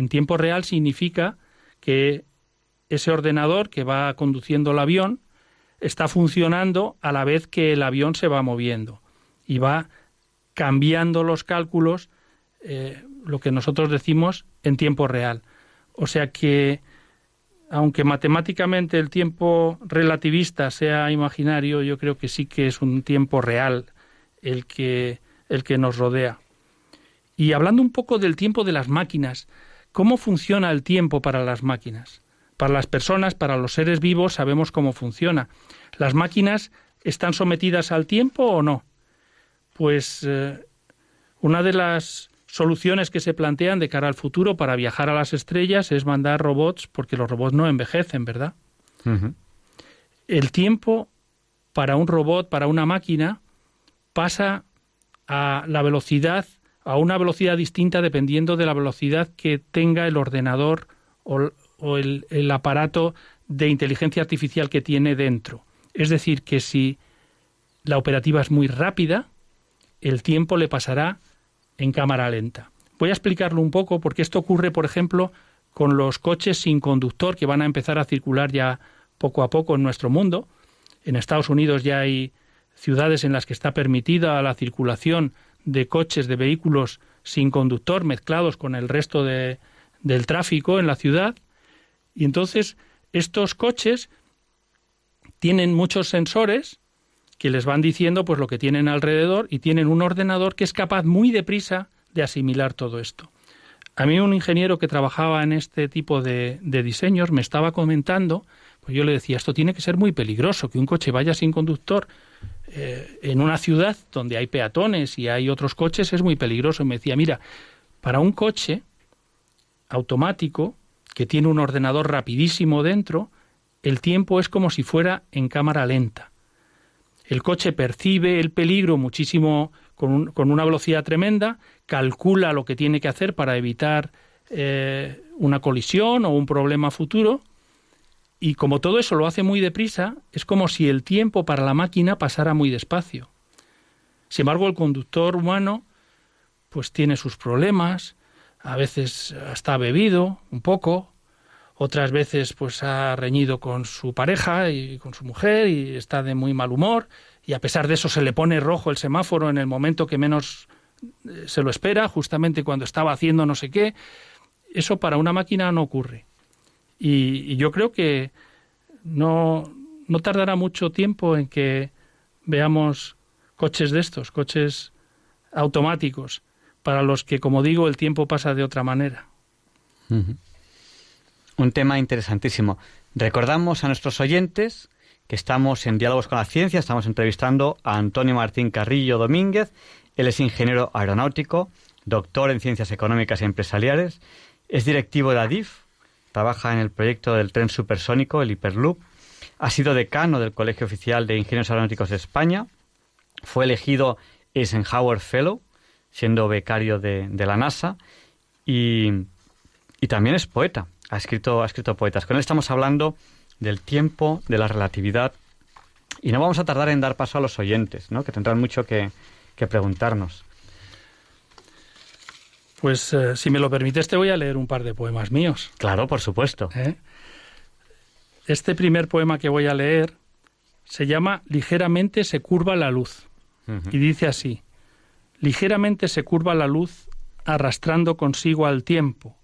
En tiempo real significa que ese ordenador que va conduciendo el avión está funcionando a la vez que el avión se va moviendo y va cambiando los cálculos, eh, lo que nosotros decimos en tiempo real. O sea que, aunque matemáticamente el tiempo relativista sea imaginario, yo creo que sí que es un tiempo real el que, el que nos rodea. Y hablando un poco del tiempo de las máquinas, ¿Cómo funciona el tiempo para las máquinas? Para las personas, para los seres vivos, sabemos cómo funciona. ¿Las máquinas están sometidas al tiempo o no? Pues eh, una de las soluciones que se plantean de cara al futuro para viajar a las estrellas es mandar robots, porque los robots no envejecen, ¿verdad? El tiempo para un robot, para una máquina, pasa a la velocidad a una velocidad distinta dependiendo de la velocidad que tenga el ordenador o, el, aparato de inteligencia artificial que tiene dentro. Es decir, que si la operativa es muy rápida, el tiempo le pasará en cámara lenta. Voy a explicarlo un poco porque esto ocurre, por ejemplo, con los coches sin conductor que van a empezar a circular ya poco a poco en nuestro mundo. En Estados Unidos ya hay ciudades en las que está permitida la circulación de coches, de vehículos sin conductor mezclados con el resto de, del tráfico en la ciudad. Y entonces estos coches tienen muchos sensores que les van diciendo pues lo que tienen alrededor y tienen un ordenador que es capaz muy deprisa de asimilar todo esto. A mí un ingeniero que trabajaba en este tipo de, de diseños me estaba comentando, pues yo le decía, esto tiene que ser muy peligroso, que un coche vaya sin conductor eh, en una ciudad donde hay peatones y hay otros coches es muy peligroso. me decía, mira, para un coche automático que tiene un ordenador rapidísimo dentro, el tiempo es como si fuera en cámara lenta. El coche percibe el peligro muchísimo con, con una velocidad tremenda, calcula lo que tiene que hacer para evitar eh, una colisión o un problema futuro. Y como todo eso lo hace muy deprisa, es como si el tiempo para la máquina pasara muy despacio. Sin embargo, el conductor humano pues tiene sus problemas, a veces está bebido un poco, otras veces pues ha reñido con su pareja y con su mujer y está de muy mal humor y a pesar de eso se le pone rojo el semáforo en el momento que menos eh, se lo espera, justamente cuando estaba haciendo no sé qué. Eso para una máquina no ocurre. Y, yo creo que no, no tardará mucho tiempo en que veamos coches de estos, coches automáticos, para los que, como digo, el tiempo pasa de otra manera. Un tema interesantísimo. Recordamos a nuestros oyentes que estamos en Diálogos con la Ciencia, estamos entrevistando a Antonio Martín Carrillo Domínguez, él es ingeniero aeronáutico, doctor en Ciencias Económicas y Empresariales, es directivo de ADIF, trabaja en el proyecto del tren supersónico, el Hyperloop, ha sido decano del Colegio Oficial de Ingenieros Aeronáuticos de España, fue elegido Eisenhower Fellow, siendo becario de, la NASA, y, también es poeta, ha escrito, ha escrito poetas. Con él estamos hablando del tiempo, de la relatividad, y no vamos a tardar en dar paso a los oyentes, ¿no? que tendrán mucho que, preguntarnos. Pues eh, si me lo permites te voy a leer un par de poemas míos. Claro, por supuesto. ¿Eh? Este primer poema que voy a leer se llama Ligeramente se curva la luz y dice así, Ligeramente se curva la luz arrastrando consigo al tiempo.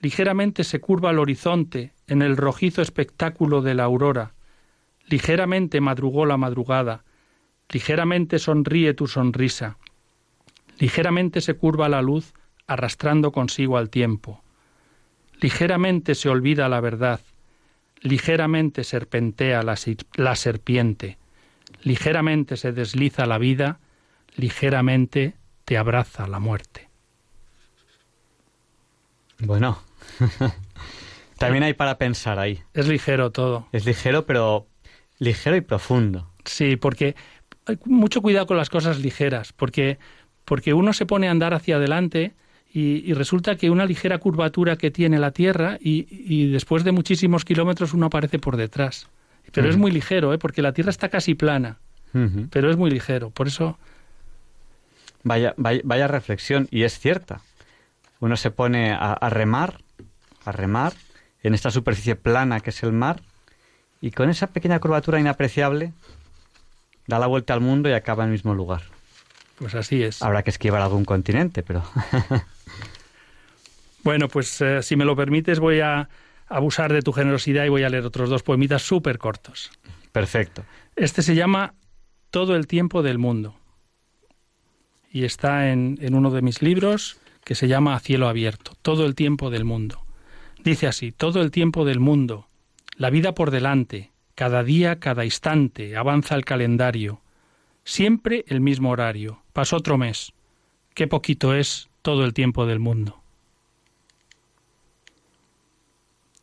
Ligeramente se curva el horizonte en el rojizo espectáculo de la aurora. Ligeramente madrugó la madrugada. Ligeramente sonríe tu sonrisa. Ligeramente se curva la luz arrastrando consigo al tiempo. Ligeramente se olvida la verdad ligeramente serpentea la, serpiente, ligeramente se desliza la vida, ligeramente te abraza la muerte. Bueno, también hay para pensar ahí. Es ligero todo. Es ligero, pero ligero y profundo. Sí, porque hay mucho cuidado con las cosas ligeras, porque, porque uno se pone a andar hacia adelante y, resulta que una ligera curvatura que tiene la Tierra y, después de muchísimos kilómetros uno aparece por detrás. Pero es muy ligero, ¿eh? porque la Tierra está casi plana, pero es muy ligero. Por eso... Vaya, vaya, reflexión, y es cierta. Uno se pone a, a remar, a remar, en esta superficie plana que es el mar, y con esa pequeña curvatura inapreciable da la vuelta al mundo y acaba en el mismo lugar. Pues así es. Habrá que esquivar algún continente, pero... Bueno, pues eh, si me lo permites voy a abusar de tu generosidad y voy a leer otros dos poemitas súper cortos. Perfecto. Este se llama Todo el tiempo del mundo y está en, en uno de mis libros que se llama A cielo abierto, Todo el tiempo del mundo. Dice así, todo el tiempo del mundo, la vida por delante, cada día, cada instante, avanza el calendario, siempre el mismo horario, pasó otro mes, qué poquito es todo el tiempo del mundo.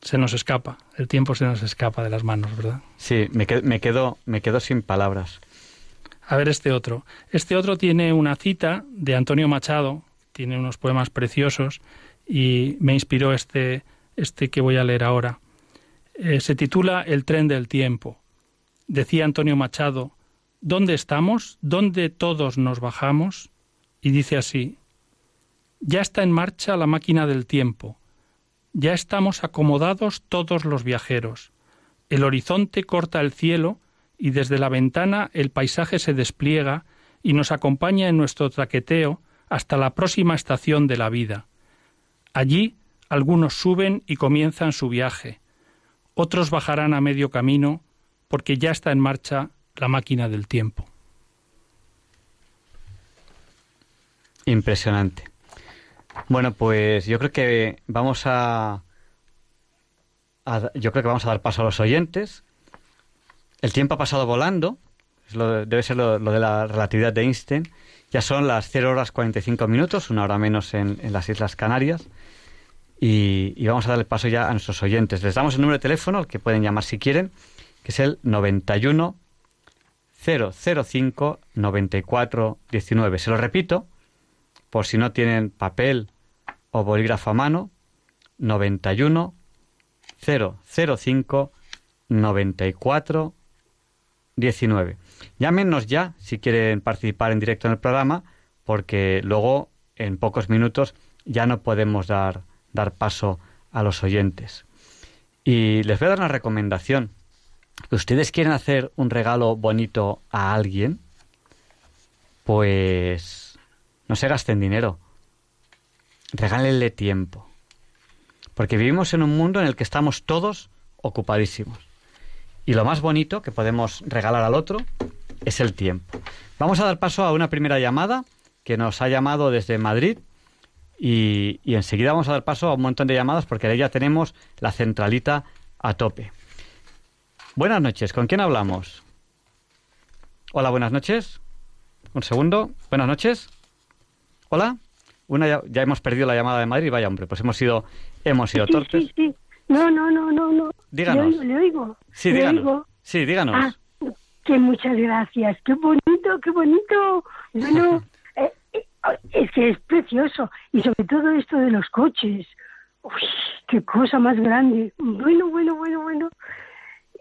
Se nos escapa, el tiempo se nos escapa de las manos, ¿verdad? Sí, me, me, quedo, me quedo sin palabras. A ver este otro. Este otro tiene una cita de Antonio Machado, tiene unos poemas preciosos y me inspiró este, este que voy a leer ahora. Eh, se titula El tren del tiempo. Decía Antonio Machado, ¿dónde estamos? ¿Dónde todos nos bajamos? Y dice así, ya está en marcha la máquina del tiempo ya estamos acomodados todos los viajeros. El horizonte corta el cielo y desde la ventana el paisaje se despliega y nos acompaña en nuestro traqueteo hasta la próxima estación de la vida. Allí algunos suben y comienzan su viaje, otros bajarán a medio camino porque ya está en marcha la máquina del tiempo. Impresionante. Bueno, pues yo creo que vamos a, yo creo que vamos a dar paso a los oyentes. El tiempo ha pasado volando, debe ser lo, de la relatividad de Einstein. Ya son las 0 horas 45 minutos, una hora menos en, las Islas Canarias. Y, y, vamos a darle paso ya a nuestros oyentes. Les damos el número de teléfono al que pueden llamar si quieren, que es el 91 005 94 19. Se lo repito, por si no tienen papel o bolígrafo a mano, 91 005 94 19. Llámenos ya si quieren participar en directo en el programa, porque luego en pocos minutos ya no podemos dar, dar paso a los oyentes. Y les voy a dar una recomendación. Que ustedes quieren hacer un regalo bonito a alguien, pues no se gasten dinero. Regálenle tiempo. Porque vivimos en un mundo en el que estamos todos ocupadísimos. Y lo más bonito que podemos regalar al otro es el tiempo. Vamos a dar paso a una primera llamada que nos ha llamado desde Madrid y, enseguida vamos a dar paso a un montón de llamadas porque de ya tenemos la centralita a tope. Buenas noches, ¿con quién hablamos? Hola, buenas noches. Un segundo. Buenas noches. Hola. Una ya, hemos perdido la llamada de Madrid, vaya hombre, pues hemos sido hemos sido torpes. Sí, sí. No, no, no, no, no. Díganos. Le oigo, Sí, díganos. Sí, díganos. Ah, que muchas gracias. Qué bonito, qué bonito. Bueno, eh, eh, es que es precioso. Y sobre todo esto de los coches. Uy, qué cosa más grande. Bueno, bueno, bueno, bueno.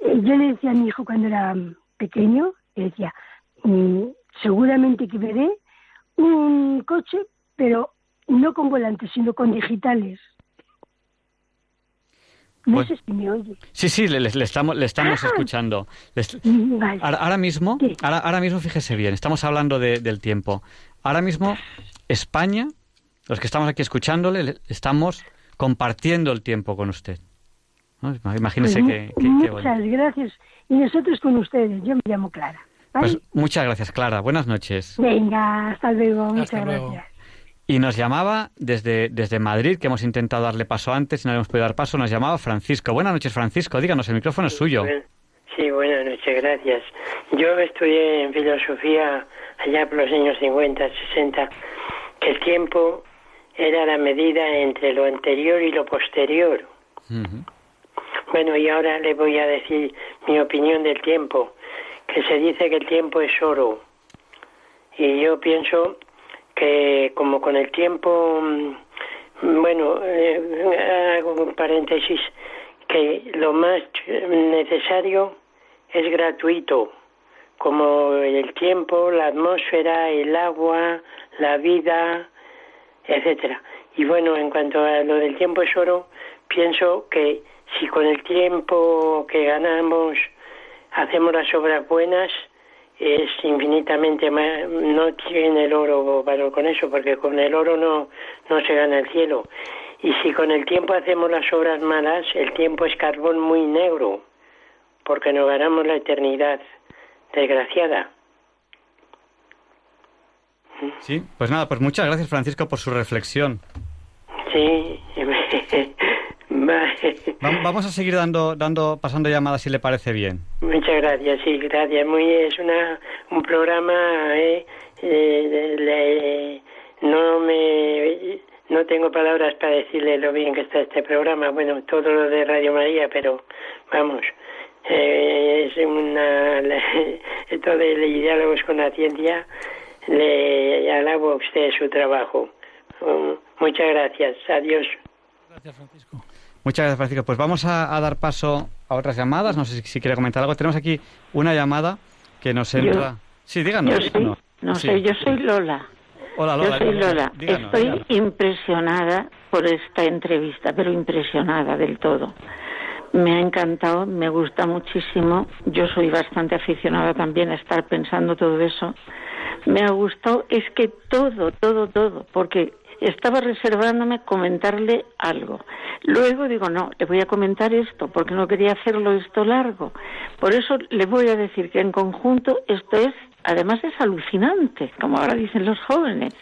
Eh, yo le decía a mi hijo cuando era pequeño, le decía, mm, seguramente que veré un coche, pero no con volantes, sino con digitales. No sé si me oye. Sí, sí, le, estamos, le estamos ah. escuchando. ahora, mismo, ahora, mismo, fíjese bien, estamos hablando del tiempo. Ahora mismo, España, los que estamos aquí escuchándole, estamos compartiendo el tiempo con usted. Imagínese pues que, Muchas gracias. Y nosotros con ustedes. Yo me llamo Clara. Pues muchas gracias, Clara. Buenas noches. Venga, hasta luego. muchas gracias. Y nos llamaba desde, desde Madrid, que hemos intentado darle paso antes y no le hemos podido dar paso, nos llamaba Francisco. Buenas noches, Francisco. Díganos, el micrófono es suyo. Sí, buenas noches, gracias. Yo estudié en filosofía allá por los años 50, 60, que el tiempo era la medida entre lo anterior y lo posterior. Bueno, y ahora le voy a decir mi opinión del tiempo, se dice que el tiempo es oro. Y yo pienso que como con el tiempo, mm, bueno, eh, hago un paréntesis, que lo más necesario es gratuito, como el tiempo, la atmósfera, el agua, la vida, etcétera. Y bueno, en cuanto a lo del tiempo es oro, pienso que si con el tiempo que ganamos hacemos las obras buenas, es infinitamente más, no tiene el oro valor con eso, porque con el oro no, no se gana el cielo. Y si con el tiempo hacemos las obras malas, el tiempo es carbón muy negro, porque nos ganamos la eternidad desgraciada. Sí, pues nada, pues muchas gracias Francisco por su reflexión. Sí, Vamos a seguir dando, dando, pasando llamadas si le parece bien. Muchas gracias, sí, gracias. Muy, es una, un programa, eh, eh, no me, no tengo palabras para decirle lo bien que está este programa. Bueno, todo lo de Radio María, pero vamos, eh, es una, esto de diálogos con la ciencia, le alabo a usted su trabajo. muchas gracias. Adiós. Gracias, Francisco. Muchas gracias, Francisco. Pues vamos a, dar paso a otras llamadas. No sé si, quiere comentar algo. Tenemos aquí una llamada que nos entra. sí, díganos. Yo no sé, yo soy Lola. Hola, Lola. Yo soy Lola. Estoy impresionada por esta entrevista, pero impresionada del todo. Me ha encantado, me gusta muchísimo. Yo soy bastante aficionada también a estar pensando todo eso. Me ha gustado, es que todo, todo, todo, porque estaba reservándome comentarle algo. Luego digo, no, le voy a comentar esto, porque no quería hacerlo esto largo. Por eso le voy a decir que en conjunto esto es, además es alucinante, como ahora dicen los jóvenes.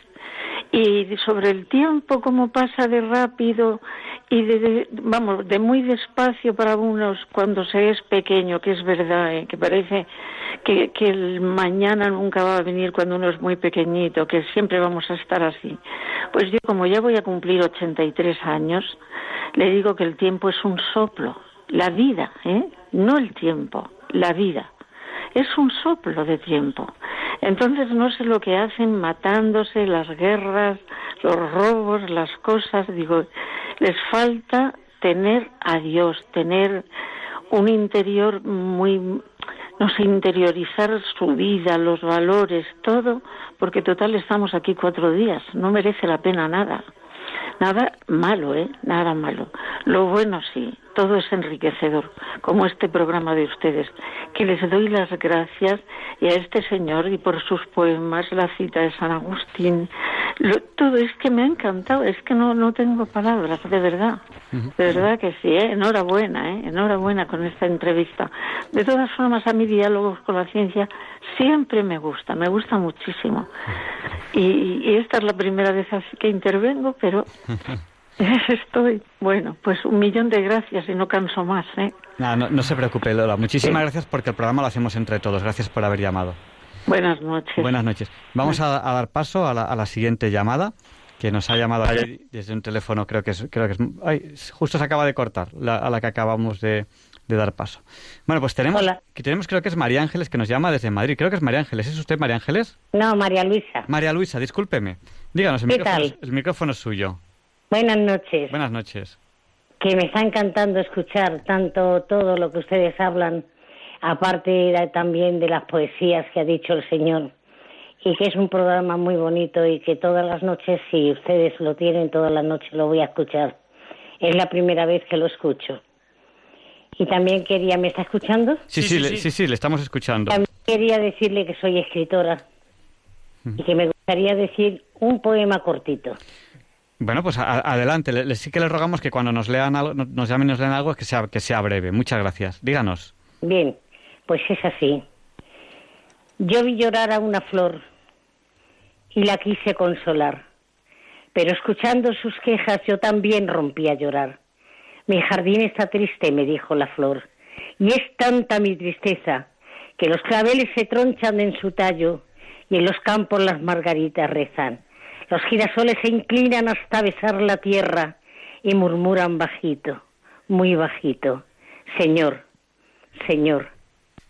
Y sobre el tiempo, cómo pasa de rápido y de, vamos, de muy despacio para unos cuando se es pequeño, que es verdad, ¿eh? que parece que, que el mañana nunca va a venir cuando uno es muy pequeñito, que siempre vamos a estar así. Pues yo, como ya voy a cumplir 83 años, le digo que el tiempo es un soplo, la vida, ¿eh? no el tiempo, la vida. Es un soplo de tiempo. Entonces no sé lo que hacen matándose, las guerras, los robos, las cosas. Digo, Les falta tener a Dios, tener un interior muy, no sé, interiorizar su vida, los valores, todo, porque total estamos aquí cuatro días, no merece la pena nada. Nada malo, ¿eh? Nada malo. Lo bueno sí, todo es enriquecedor, como este programa de ustedes, que les doy las gracias y a este señor y por sus poemas, la cita de San Agustín, todo es que me ha encantado, es que no, no tengo palabras, de verdad, de verdad que sí, ¿eh? enhorabuena, ¿eh? enhorabuena con esta entrevista. De todas formas, a mí diálogos con la ciencia siempre me gusta, me gusta muchísimo. Y, esta es la primera vez que intervengo, pero estoy. Bueno, pues un millón de gracias y no canso más. ¿eh? No, no, se preocupe, Lola. Muchísimas gracias porque el programa lo hacemos entre todos. Gracias por haber llamado. Buenas noches. Buenas noches. Vamos a, dar paso a la, siguiente llamada que nos ha llamado desde un teléfono, creo que es, creo que es, ay, justo se acaba de cortar, a la que acabamos de, de dar paso. Bueno, pues tenemos, que tenemos creo que es María Ángeles que nos llama desde Madrid. Creo que es María Ángeles. ¿Es usted María Ángeles? No, María Luisa. María Luisa, discúlpeme. Díganos, el, micrófono, Es, el micrófono es suyo. Buenas noches. Buenas noches. Que me está encantando escuchar tanto todo lo que ustedes hablan, aparte también de las poesías que ha dicho el señor, y que es un programa muy bonito y que todas las noches, si ustedes lo tienen, todas las noches lo voy a escuchar. Es la primera vez que lo escucho. Y también quería, ¿me está escuchando? Sí, sí, sí, sí, le, estamos escuchando. También quería decirle que soy escritora y que me gustaría decir un poema cortito. Bueno, pues adelante. Le, sí que le rogamos que cuando nos lean algo, nos llamen y nos lean algo, que sea, que sea breve. Muchas gracias. Díganos. Bien, pues es así. Yo vi llorar a una flor y la quise consolar, pero escuchando sus quejas yo también rompí a llorar. Mi jardín está triste, me dijo la flor, y es tanta mi tristeza que los claveles se tronchan en su tallo y en los campos las margaritas rezan. Los girasoles se inclinan hasta besar la tierra y murmuran bajito, muy bajito, Señor, Señor,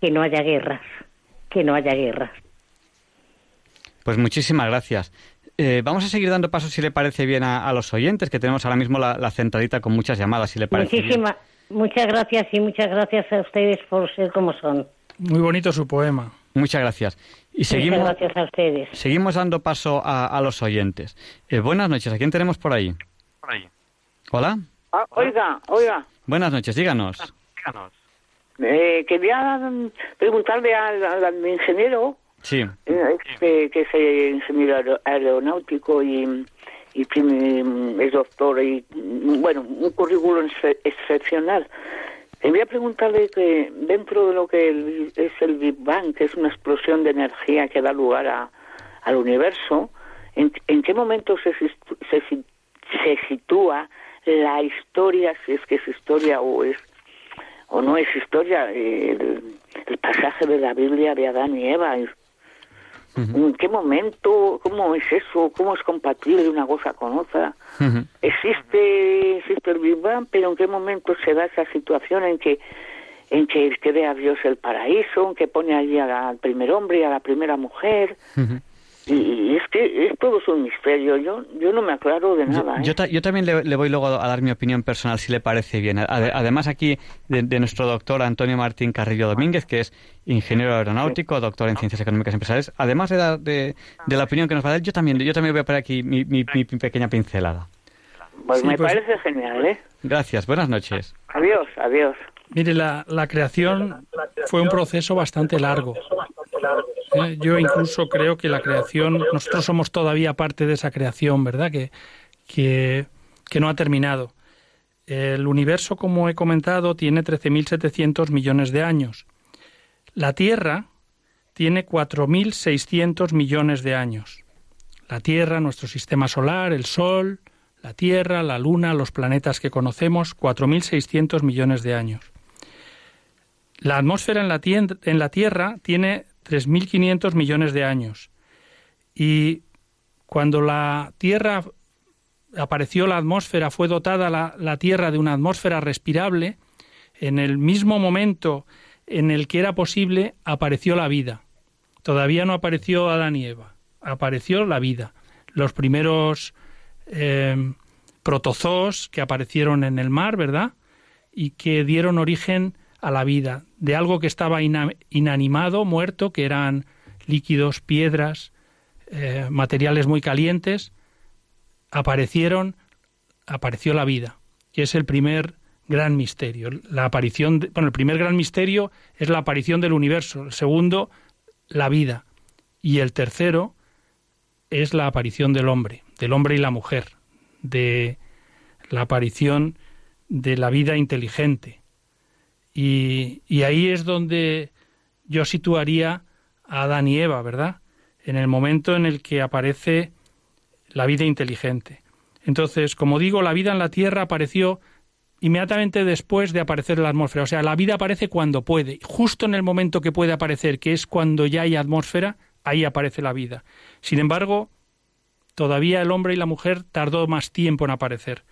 que no haya guerras, que no haya guerras. Pues muchísimas gracias. Eh, vamos a seguir dando pasos, si le parece bien, a, los oyentes, que tenemos ahora mismo la, centradita con muchas llamadas, si le parece Muchísimas, Muchas gracias y muchas gracias a ustedes por ser como son. Muy bonito su poema. Muchas gracias. Y seguimos, muchas gracias a ustedes. Seguimos dando paso a, los oyentes. Eh, buenas noches, ¿a quién tenemos por ahí? Por ahí. ¿Hola? Ah, oiga, oiga. Buenas noches, díganos. díganos. Eh, quería preguntarle al ingeniero Sí. Este, que es ingeniero aeronáutico y, y tiene, es doctor y, bueno, un currículum excepcional. Quería preguntarle que dentro de lo que es el Big Bang, que es una explosión de energía que da lugar a, al universo, ¿en, en qué momento se, se, se sitúa la historia, si es que es historia o es o no es historia, el pasaje de la Biblia de Adán y Eva, ¿En qué momento? ¿Cómo es eso? ¿Cómo es compatible una cosa con otra? Existe, existe el Big Bang, pero ¿en qué momento se da esa situación en que en que crea Dios el paraíso, en que pone allí al primer hombre y a la primera mujer? Y, es que es todo un misterio. Yo, yo no me aclaro de nada. Yo, ¿eh? yo, también le, voy luego a dar mi opinión personal, si le parece bien. Además, aquí de, nuestro doctor Antonio Martín Carrillo Domínguez, que es ingeniero aeronáutico, doctor en ciencias económicas y empresariales. Además de, de, la opinión que nos va a dar, yo también, yo también voy a poner aquí mi, mi, pequeña pincelada. Pues me pues parece genial, ¿eh? Gracias, buenas noches. Adiós, adiós. Mire, la, la creación fue un proceso bastante largo. Eh, yo incluso creo que la creación, nosotros somos todavía parte de esa creación, ¿verdad? Que, que, que no ha terminado. El universo, como he comentado, tiene 13.700 millones de años. La Tierra tiene 4.600 millones de años. La Tierra, nuestro sistema solar, el Sol, la Tierra, la Luna, los planetas que conocemos, 4.600 millones de años. La atmósfera en la, en la Tierra tiene 3.500 millones de años. Y cuando la Tierra apareció la atmósfera, fue dotada la, Tierra de una atmósfera respirable, en el mismo momento en el que era posible, apareció la vida. Todavía no apareció Adán y Eva, apareció la vida. Los primeros eh, protozoos que aparecieron en el mar, ¿verdad? Y que dieron origen a la vida, de algo que estaba inanimado, muerto, que eran líquidos, piedras, eh, materiales muy calientes, aparecieron, apareció la vida, que es el primer gran misterio. La aparición, bueno, el primer gran misterio es la aparición del universo, el segundo, la vida, y el tercero es la aparición del hombre, del hombre y la mujer, de la aparición de la vida inteligente. Y, ahí es donde yo situaría a Adán y Eva, ¿verdad? En el momento en el que aparece la vida inteligente. Entonces, como digo, la vida en la Tierra apareció inmediatamente después de aparecer la atmósfera. O sea, la vida aparece cuando puede. Justo en el momento que puede aparecer, que es cuando ya hay atmósfera, ahí aparece la vida. Sin embargo, todavía el hombre y la mujer tardó más tiempo en aparecer.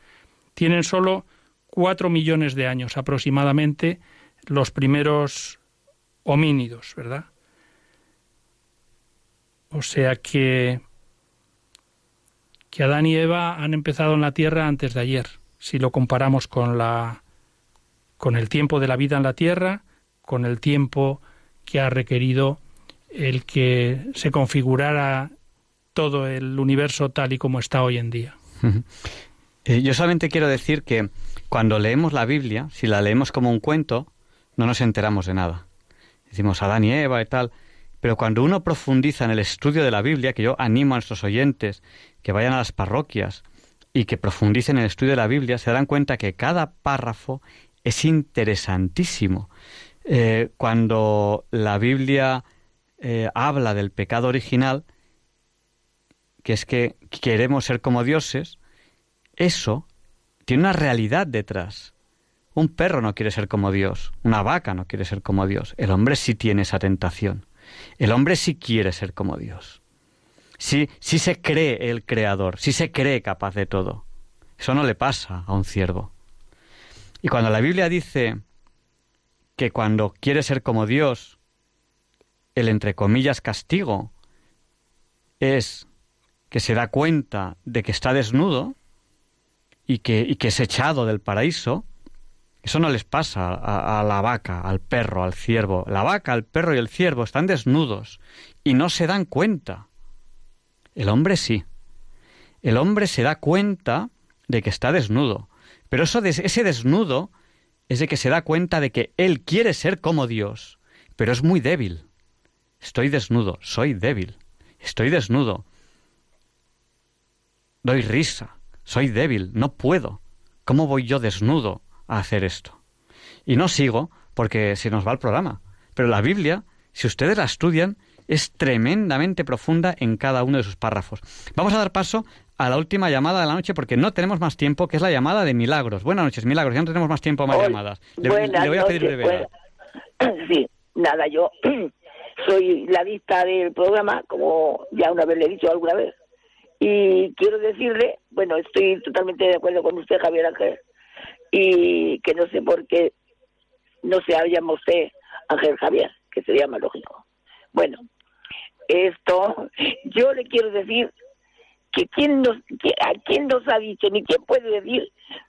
Tienen solo cuatro millones de años aproximadamente los primeros homínidos, ¿verdad? O sea que que Adán y Eva han empezado en la tierra antes de ayer si lo comparamos con la con el tiempo de la vida en la Tierra, con el tiempo que ha requerido el que se configurara todo el universo tal y como está hoy en día. Eh, yo solamente quiero decir que cuando leemos la Biblia, si la leemos como un cuento, no nos enteramos de nada. Decimos Adán y Eva y tal, pero cuando uno profundiza en el estudio de la Biblia, que yo animo a nuestros oyentes que vayan a las parroquias, y que profundicen en el estudio de la Biblia, se darán cuenta que cada párrafo es interesantísimo. Eh, cuando la Biblia eh, habla del pecado original, que es que queremos ser como dioses, eso tiene una realidad detrás. Un perro no quiere ser como Dios, una vaca no quiere ser como Dios. El hombre sí tiene esa tentación. El hombre sí quiere ser como Dios si se cree el creador, si se cree capaz de todo. Eso no le pasa a un ciervo. Y cuando la Biblia dice que cuando quiere ser como Dios, el entre comillas castigo es que se da cuenta de que está desnudo y que, y que es echado del paraíso, eso no les pasa a, la vaca, al perro, al ciervo. La vaca, el perro y el ciervo están desnudos y no se dan cuenta. El hombre sí. El hombre se da cuenta de que está desnudo. Pero eso ese desnudo es de que se da cuenta de que él quiere ser como Dios, pero es muy débil. Estoy desnudo, soy débil. Estoy desnudo. Doy risa, soy débil, no puedo. ¿Cómo voy yo desnudo a hacer esto? Y no sigo porque se nos va el programa. Pero la Biblia, si ustedes la estudian, es tremendamente profunda en cada uno de sus párrafos. Vamos a dar paso a la última llamada de la noche porque no tenemos más tiempo, que es la llamada de Milagros. Buenas noches, Milagros. Ya no tenemos más tiempo más llamadas. Le, voy a pedir brevedad. Sí, nada, yo soy la vista del programa, como ya una vez le he dicho alguna vez. Y quiero decirle, bueno, estoy totalmente de acuerdo con usted, Javier Ángel, y que no sé por qué no se llama usted Ángel Javier, que sería más lógico. Bueno, esto, yo le quiero decir que quién nos, a quién nos ha dicho ni quién puede decir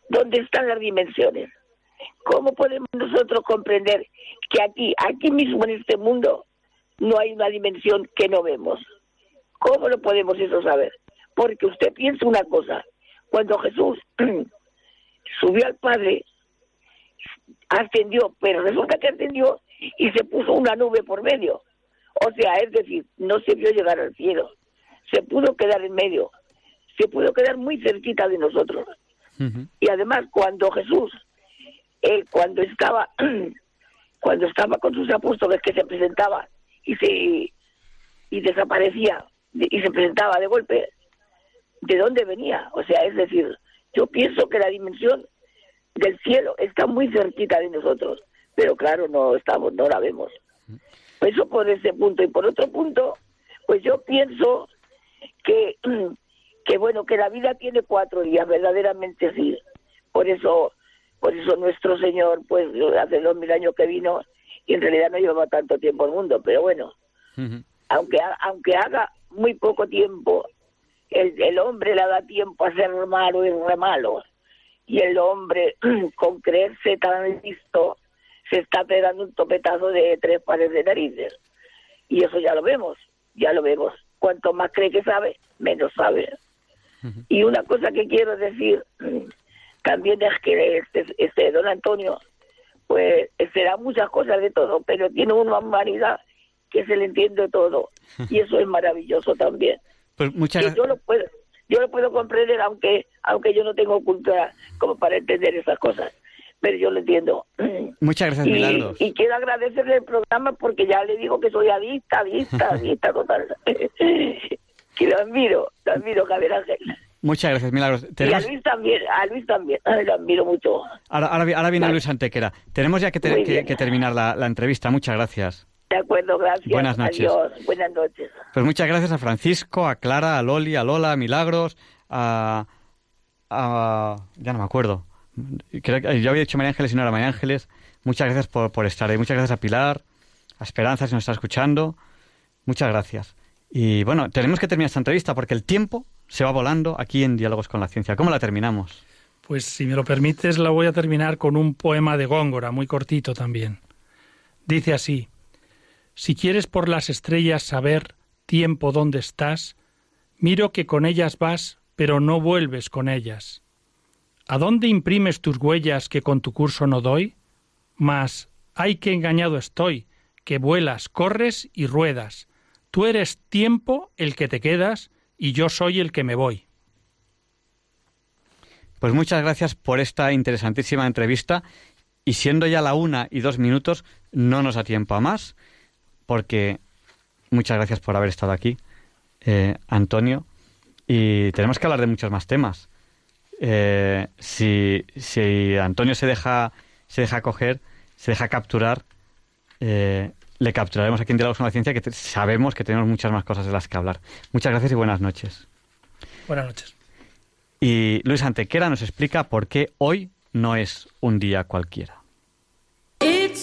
dónde están las dimensiones. ¿Cómo podemos nosotros comprender que aquí, aquí mismo en este mundo, no hay una dimensión que no vemos? ¿Cómo lo podemos eso saber? Porque usted piensa una cosa, cuando Jesús subió al Padre, ascendió, pero resulta que ascendió y se puso una nube por medio. O sea, es decir, no se vio llegar al cielo, se pudo quedar en medio, se pudo quedar muy cerquita de nosotros. Y además, cuando Jesús, él cuando estaba, cuando estaba con sus apóstoles que se presentaba y se y desaparecía y se presentaba de golpe, ¿de dónde venía? O sea, es decir, yo pienso que la dimensión del cielo está muy cerquita de nosotros, pero claro, no estamos, no la vemos. Eso por ese punto. Y por otro punto, pues yo pienso que, que bueno, que la vida tiene cuatro días, verdaderamente sí. Por eso, por eso nuestro Señor, pues hace dos mil años que vino y en realidad no llevaba tanto tiempo el mundo, pero bueno, aunque, aunque haga muy poco tiempo, el, el hombre le da tiempo a ser malo y re malo. Y el hombre, con creerse tan listo, se está pegando un topetazo de tres pares de narices. Y eso ya lo vemos, ya lo vemos. Cuanto más cree que sabe, menos sabe. Y una cosa que quiero decir también es que este, este don Antonio, pues será muchas cosas de todo, pero tiene una humanidad que se le entiende todo. Y eso es maravilloso también. Pues muchas yo lo puedo, yo lo puedo comprender aunque aunque yo no tengo cultura como para entender esas cosas pero yo lo entiendo muchas gracias y, Milagros y quiero agradecerle el programa porque ya le digo que soy adicta adicta adicta total que lo admiro lo admiro Javier Ángel Muchas gracias, Milagros. y a. Luis también a Luis también lo admiro mucho Ahora, ahora, vi- ahora viene Vale. Luis Antequera. Tenemos ya que, te- que- que terminar la, la entrevista. Muchas gracias. De acuerdo gracias Buenas noches. adiós buenas noches Pues muchas gracias a Francisco, a Clara, a Loli, a Lola, a Milagros, a... a- ya no me acuerdo. Creo que yo había dicho María Ángeles y no era María Ángeles. Muchas gracias por, por estar ahí. Muchas gracias a Pilar, a Esperanza, si nos está escuchando. Muchas gracias. Y bueno, tenemos que terminar esta entrevista porque el tiempo se va volando aquí en Diálogos con la Ciencia. ¿Cómo la terminamos? Pues si me lo permites, la voy a terminar con un poema de Góngora, muy cortito también. Dice así, Si quieres por las estrellas saber, tiempo, dónde estás, miro que con ellas vas, pero no vuelves con ellas. ¿A dónde imprimes tus huellas que con tu curso no doy? Mas, ay que engañado estoy, que vuelas, corres y ruedas. Tú eres tiempo el que te quedas y yo soy el que me voy. Pues muchas gracias por esta interesantísima entrevista. Y siendo ya la una y dos minutos, no nos da tiempo a más, porque muchas gracias por haber estado aquí, eh, Antonio. Y tenemos que hablar de muchos más temas. Eh, si, si Antonio se deja, se deja coger, se deja capturar, eh, le capturaremos aquí en Diálogos con la Ciencia, que te- sabemos que tenemos muchas más cosas de las que hablar. Muchas gracias y buenas noches. Buenas noches. Y Luis Antequera nos explica por qué hoy no es un día cualquiera.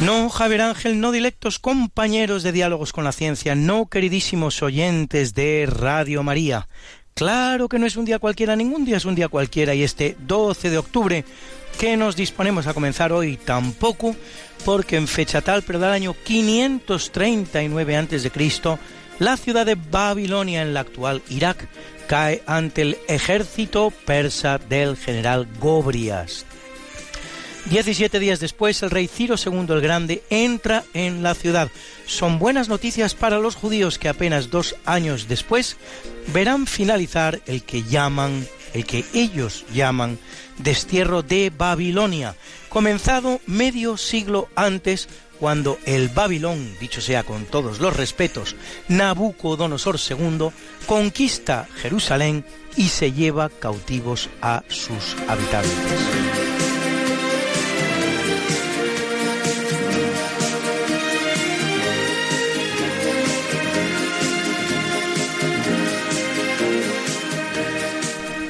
No, Javier Ángel, no directos compañeros de diálogos con la ciencia, no queridísimos oyentes de Radio María. Claro que no es un día cualquiera, ningún día es un día cualquiera y este 12 de octubre que nos disponemos a comenzar hoy tampoco, porque en fecha tal, pero del año 539 a.C., la ciudad de Babilonia en la actual Irak cae ante el ejército persa del general Gobrias. 17 días después, el rey Ciro II el Grande entra en la ciudad. Son buenas noticias para los judíos que apenas dos años después verán finalizar el que llaman, el que ellos llaman destierro de Babilonia, comenzado medio siglo antes cuando el Babilón, dicho sea con todos los respetos, Nabucodonosor II, conquista Jerusalén y se lleva cautivos a sus habitantes.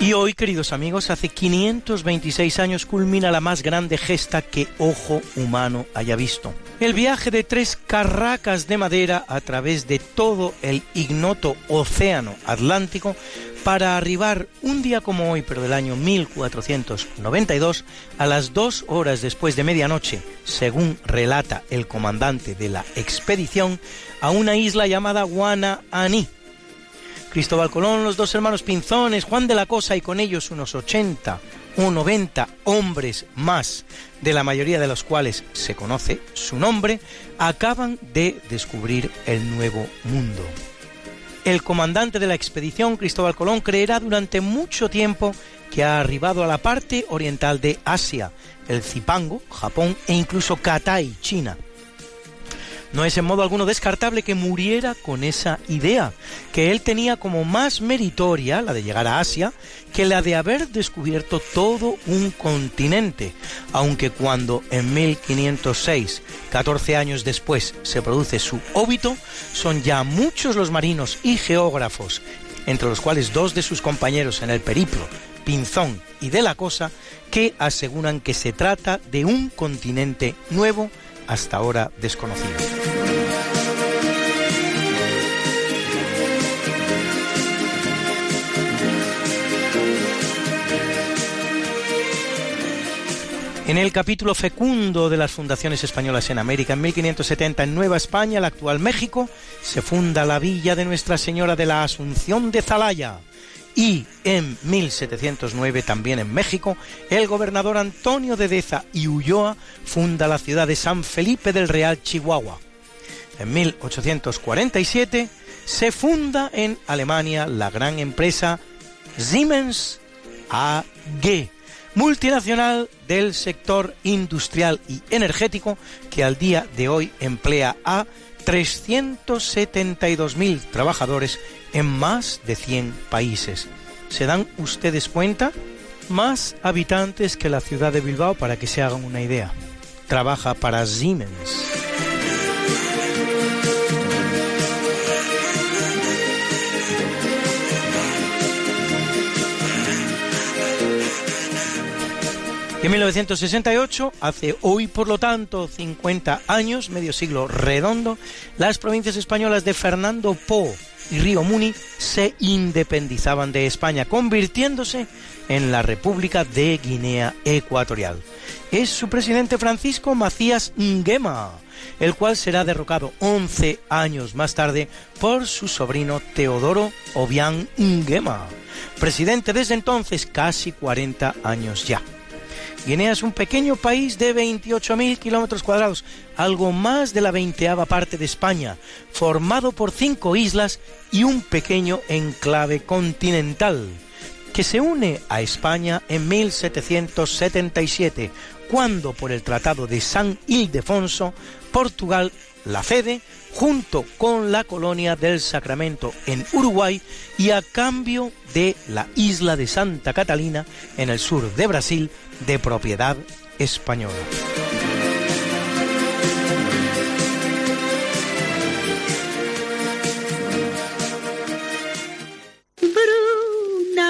Y hoy, queridos amigos, hace 526 años culmina la más grande gesta que ojo humano haya visto. El viaje de tres carracas de madera a través de todo el ignoto océano Atlántico para arribar un día como hoy, pero del año 1492, a las dos horas después de medianoche, según relata el comandante de la expedición, a una isla llamada Guanaaní, Cristóbal Colón, los dos hermanos Pinzones, Juan de la Cosa y con ellos unos 80 o 90 hombres más, de la mayoría de los cuales se conoce su nombre, acaban de descubrir el nuevo mundo. El comandante de la expedición, Cristóbal Colón, creerá durante mucho tiempo que ha arribado a la parte oriental de Asia, el Zipango, Japón e incluso Katai, China. No es en modo alguno descartable que muriera con esa idea, que él tenía como más meritoria, la de llegar a Asia, que la de haber descubierto todo un continente, aunque cuando en 1506, 14 años después, se produce su óbito, son ya muchos los marinos y geógrafos, entre los cuales dos de sus compañeros en el periplo, Pinzón y de la Cosa, que aseguran que se trata de un continente nuevo hasta ahora desconocido. En el capítulo fecundo de las fundaciones españolas en América, en 1570 en Nueva España, el actual México, se funda la villa de Nuestra Señora de la Asunción de Zalaya. Y en 1709, también en México, el gobernador Antonio de Deza y Ulloa funda la ciudad de San Felipe del Real, Chihuahua. En 1847 se funda en Alemania la gran empresa Siemens AG, multinacional del sector industrial y energético que al día de hoy emplea a 372.000 trabajadores en más de 100 países. ¿Se dan ustedes cuenta? Más habitantes que la ciudad de Bilbao para que se hagan una idea. Trabaja para Siemens. En 1968, hace hoy por lo tanto 50 años, medio siglo redondo, las provincias españolas de Fernando Po y Río Muni se independizaban de España, convirtiéndose en la República de Guinea Ecuatorial. Es su presidente Francisco Macías Nguema, el cual será derrocado 11 años más tarde por su sobrino Teodoro Obiang Nguema, presidente desde entonces casi 40 años ya. Guinea es un pequeño país de 28.000 kilómetros cuadrados, algo más de la veinteava parte de España, formado por cinco islas y un pequeño enclave continental, que se une a España en 1777, cuando por el Tratado de San Ildefonso, Portugal la cede junto con la colonia del Sacramento en Uruguay y a cambio de la isla de Santa Catalina en el sur de Brasil de propiedad española.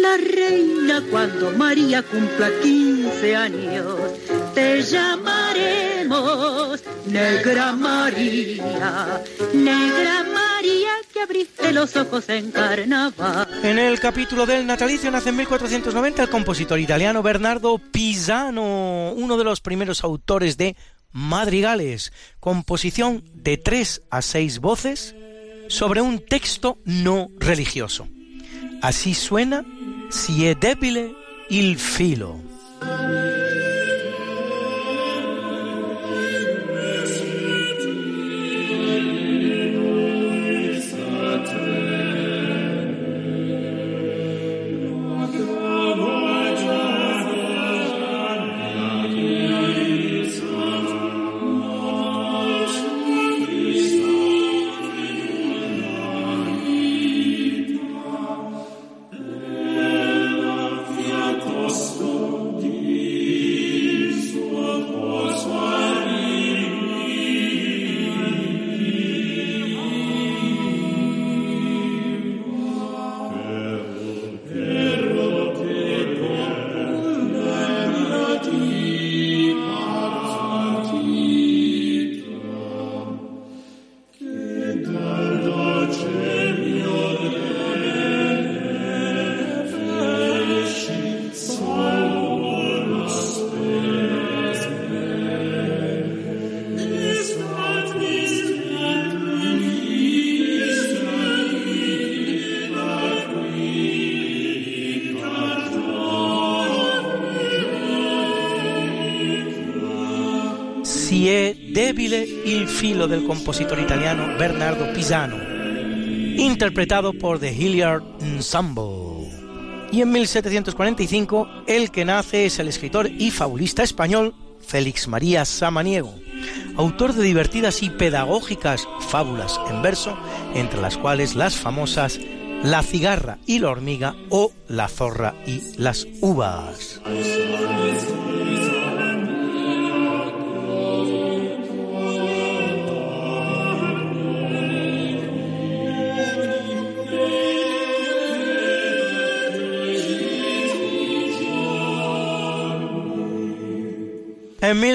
la reina cuando María cumpla 15 años. Te llamaremos Negra María, Negra María que abriste los ojos en carnaval. En el capítulo del natalicio nace en 1490 el compositor italiano Bernardo Pisano, uno de los primeros autores de madrigales, composición de tres a seis voces sobre un texto no religioso. Así suena Si è debile il filo. Filo del compositor italiano Bernardo Pisano, interpretado por The Hilliard Ensemble. Y en 1745 el que nace es el escritor y fabulista español Félix María Samaniego, autor de divertidas y pedagógicas fábulas en verso, entre las cuales las famosas La cigarra y la hormiga o La zorra y las uvas.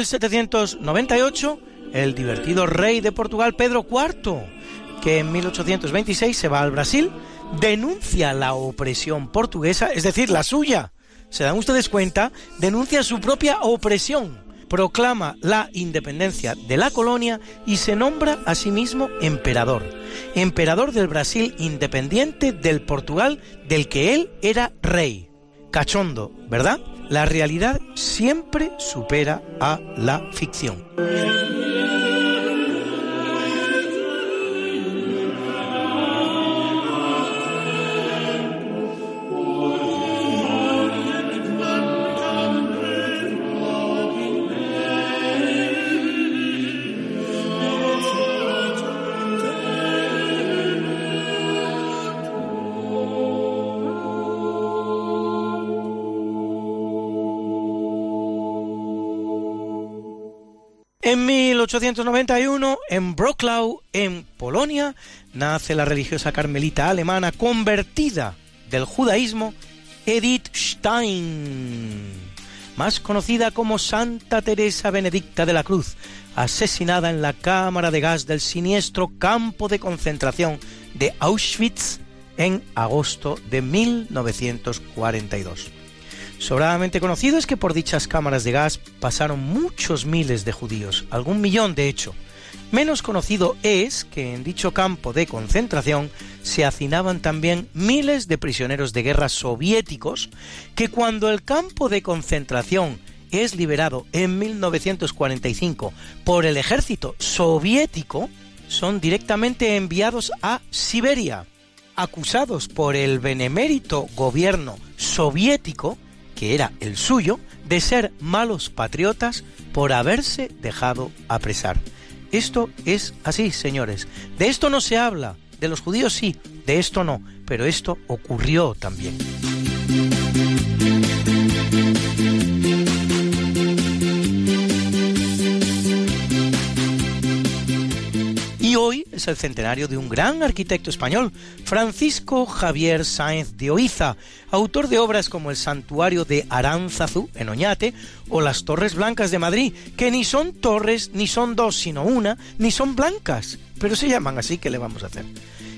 1798, el divertido rey de Portugal Pedro IV, que en 1826 se va al Brasil, denuncia la opresión portuguesa, es decir, la suya. ¿Se dan ustedes cuenta? Denuncia su propia opresión, proclama la independencia de la colonia y se nombra a sí mismo emperador. Emperador del Brasil independiente del Portugal del que él era rey. Cachondo, ¿verdad? La realidad siempre supera a la ficción. En 1891, en Wrocław, en Polonia, nace la religiosa carmelita alemana convertida del judaísmo, Edith Stein, más conocida como Santa Teresa Benedicta de la Cruz, asesinada en la cámara de gas del siniestro campo de concentración de Auschwitz en agosto de 1942. Sobradamente conocido es que por dichas cámaras de gas pasaron muchos miles de judíos, algún millón de hecho. Menos conocido es que en dicho campo de concentración se hacinaban también miles de prisioneros de guerra soviéticos que cuando el campo de concentración es liberado en 1945 por el ejército soviético, son directamente enviados a Siberia, acusados por el benemérito gobierno soviético que era el suyo, de ser malos patriotas por haberse dejado apresar. Esto es así, señores. De esto no se habla. De los judíos sí, de esto no. Pero esto ocurrió también. Es el centenario de un gran arquitecto español, Francisco Javier Sáenz de Oiza, autor de obras como el Santuario de Aránzazu en Oñate o las Torres Blancas de Madrid, que ni son torres, ni son dos, sino una, ni son blancas, pero se llaman así, ¿qué le vamos a hacer?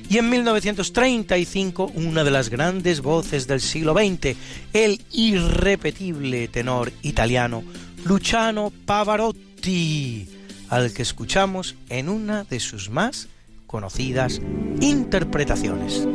Y en 1935, una de las grandes voces del siglo XX, el irrepetible tenor italiano Luciano Pavarotti, al que escuchamos en una de sus más conocidas interpretaciones.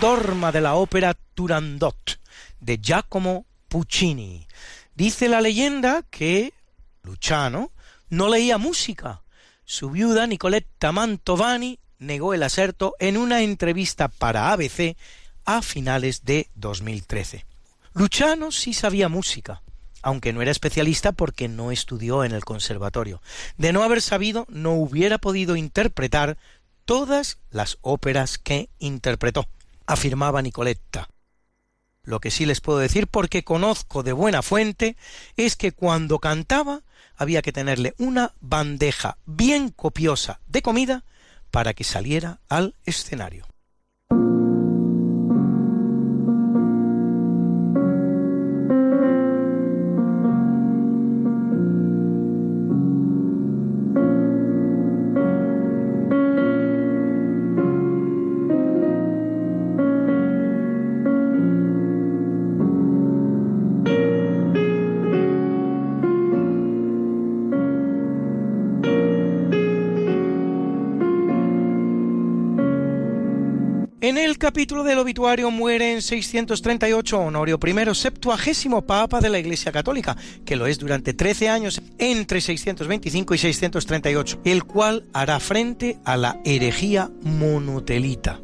Dorma de la ópera Turandot de Giacomo Puccini. Dice la leyenda que Luciano no leía música. Su viuda Nicoletta Mantovani negó el aserto en una entrevista para ABC a finales de 2013. Luciano sí sabía música, aunque no era especialista porque no estudió en el conservatorio. De no haber sabido, no hubiera podido interpretar todas las óperas que interpretó, afirmaba Nicoletta. Lo que sí les puedo decir, porque conozco de buena fuente, es que cuando cantaba había que tenerle una bandeja bien copiosa de comida para que saliera al escenario. Capítulo del obituario muere en 638 Honorio I, septuagésimo papa de la Iglesia Católica, que lo es durante 13 años entre 625 y 638, el cual hará frente a la herejía monotelita.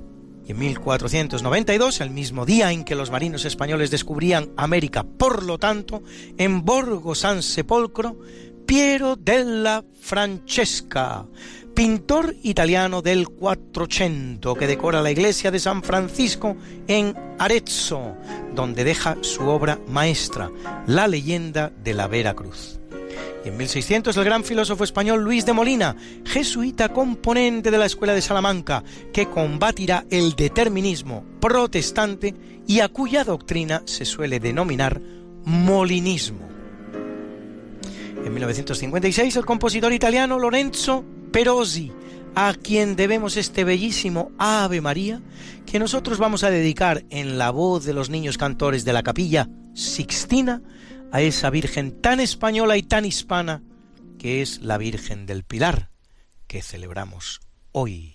Y en 1492, el mismo día en que los marinos españoles descubrían América, por lo tanto, en Borgo San Sepolcro, Piero della Francesca, pintor italiano del Quattrocento que decora la iglesia de San Francisco en Arezzo, donde deja su obra maestra, La leyenda de la Vera Cruz. Y en 1600 el gran filósofo español Luis de Molina, jesuita componente de la Escuela de Salamanca, que combatirá el determinismo protestante y a cuya doctrina se suele denominar molinismo. En 1956 el compositor italiano Lorenzo Perosi, a quien debemos este bellísimo Ave María, que nosotros vamos a dedicar en la voz de los niños cantores de la capilla Sixtina a esa Virgen tan española y tan hispana que es la Virgen del Pilar, que celebramos hoy.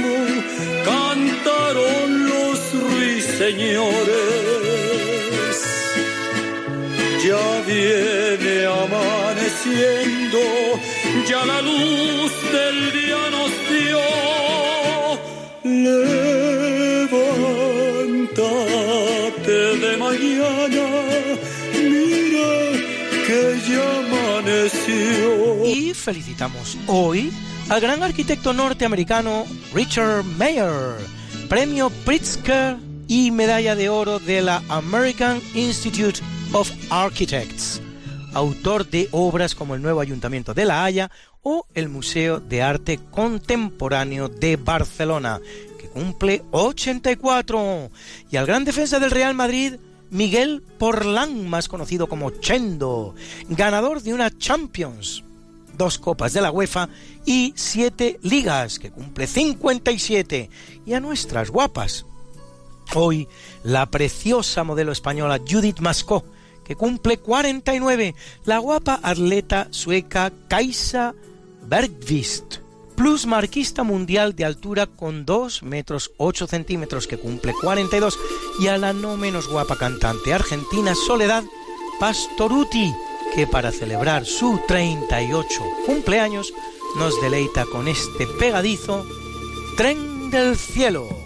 señores. Ya viene amaneciendo, ya la luz del día nos dio. Levántate de mañana, mira que ya amaneció. Y felicitamos hoy al gran arquitecto norteamericano Richard Mayer, premio Pritzker y medalla de oro de la American Institute of Architects, autor de obras como el nuevo Ayuntamiento de La Haya o el Museo de Arte Contemporáneo de Barcelona, que cumple 84, y al gran defensa del Real Madrid, Miguel Porlán, más conocido como Chendo, ganador de una Champions, dos copas de la UEFA y siete ligas, que cumple 57, y a nuestras guapas. Hoy, la preciosa modelo española Judith Mascó, que cumple 49, la guapa atleta sueca Kaisa Bergvist, plus marquista mundial de altura con 2 metros 8 centímetros, que cumple 42, y a la no menos guapa cantante argentina Soledad Pastoruti, que para celebrar su 38 cumpleaños nos deleita con este pegadizo Tren del Cielo.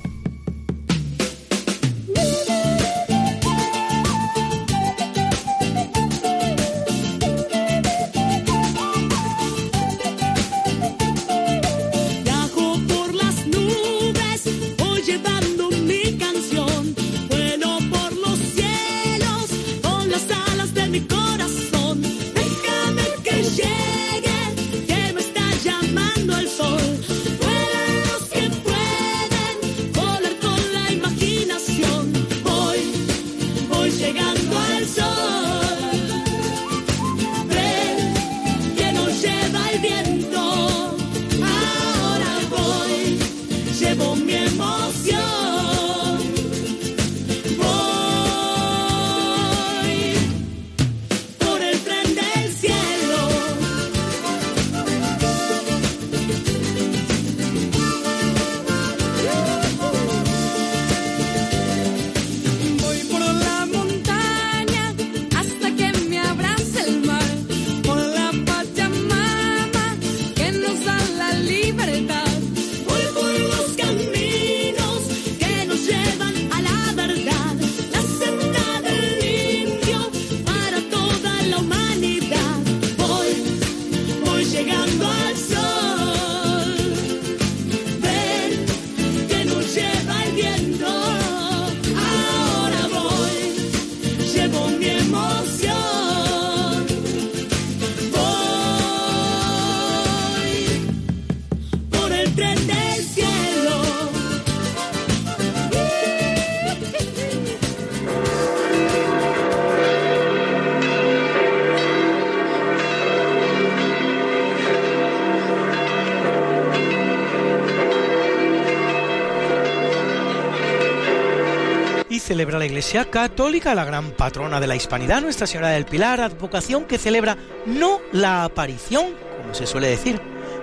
Celebra la Iglesia Católica, la gran patrona de la hispanidad, Nuestra Señora del Pilar, advocación que celebra no la aparición, como se suele decir,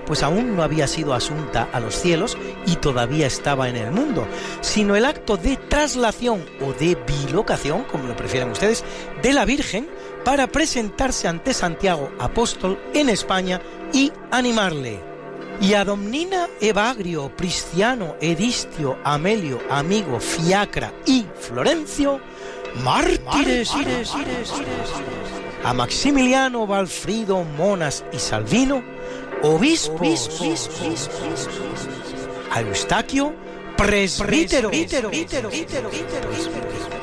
pues aún no había sido asunta a los cielos y todavía estaba en el mundo, sino el acto de traslación o de bilocación, como lo prefieren ustedes, de la Virgen para presentarse ante Santiago Apóstol en España y animarle. Y a Evagrio, Prisciano, Edistio, Amelio, Amigo, Fiacra y Florencio, mártires. A Maximiliano, Valfrido, Monas y Salvino, obispos. A Eustaquio, presbítero.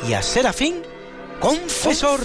Y a Serafín, confesor.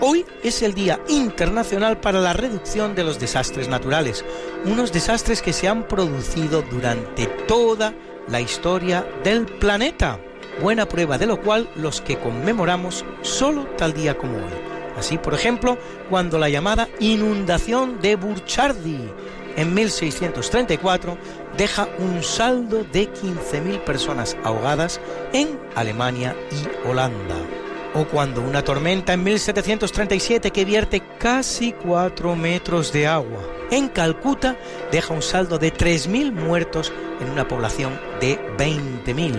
Hoy es el Día Internacional para la Reducción de los Desastres Naturales, unos desastres que se han producido durante toda la historia del planeta. Buena prueba de lo cual los que conmemoramos solo tal día como hoy. Así, por ejemplo, cuando la llamada inundación de Burchardi en 1634 deja un saldo de 15.000 personas ahogadas en Alemania y Holanda. O cuando una tormenta en 1737 que vierte casi 4 metros de agua en Calcuta deja un saldo de 3.000 muertos en una población de 20.000.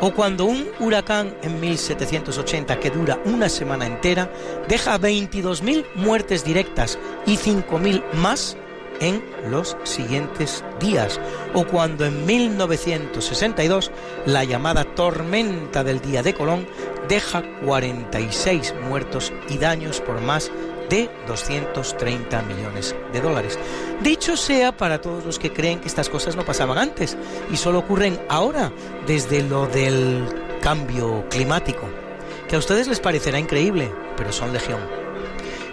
O cuando un huracán en 1780 que dura una semana entera deja 22.000 muertes directas y 5.000 más en los siguientes días. O cuando en 1962 la llamada tormenta del día de Colón deja 46 muertos y daños por más de 230 millones de dólares. Dicho sea para todos los que creen que estas cosas no pasaban antes y solo ocurren ahora desde lo del cambio climático, que a ustedes les parecerá increíble, pero son legión.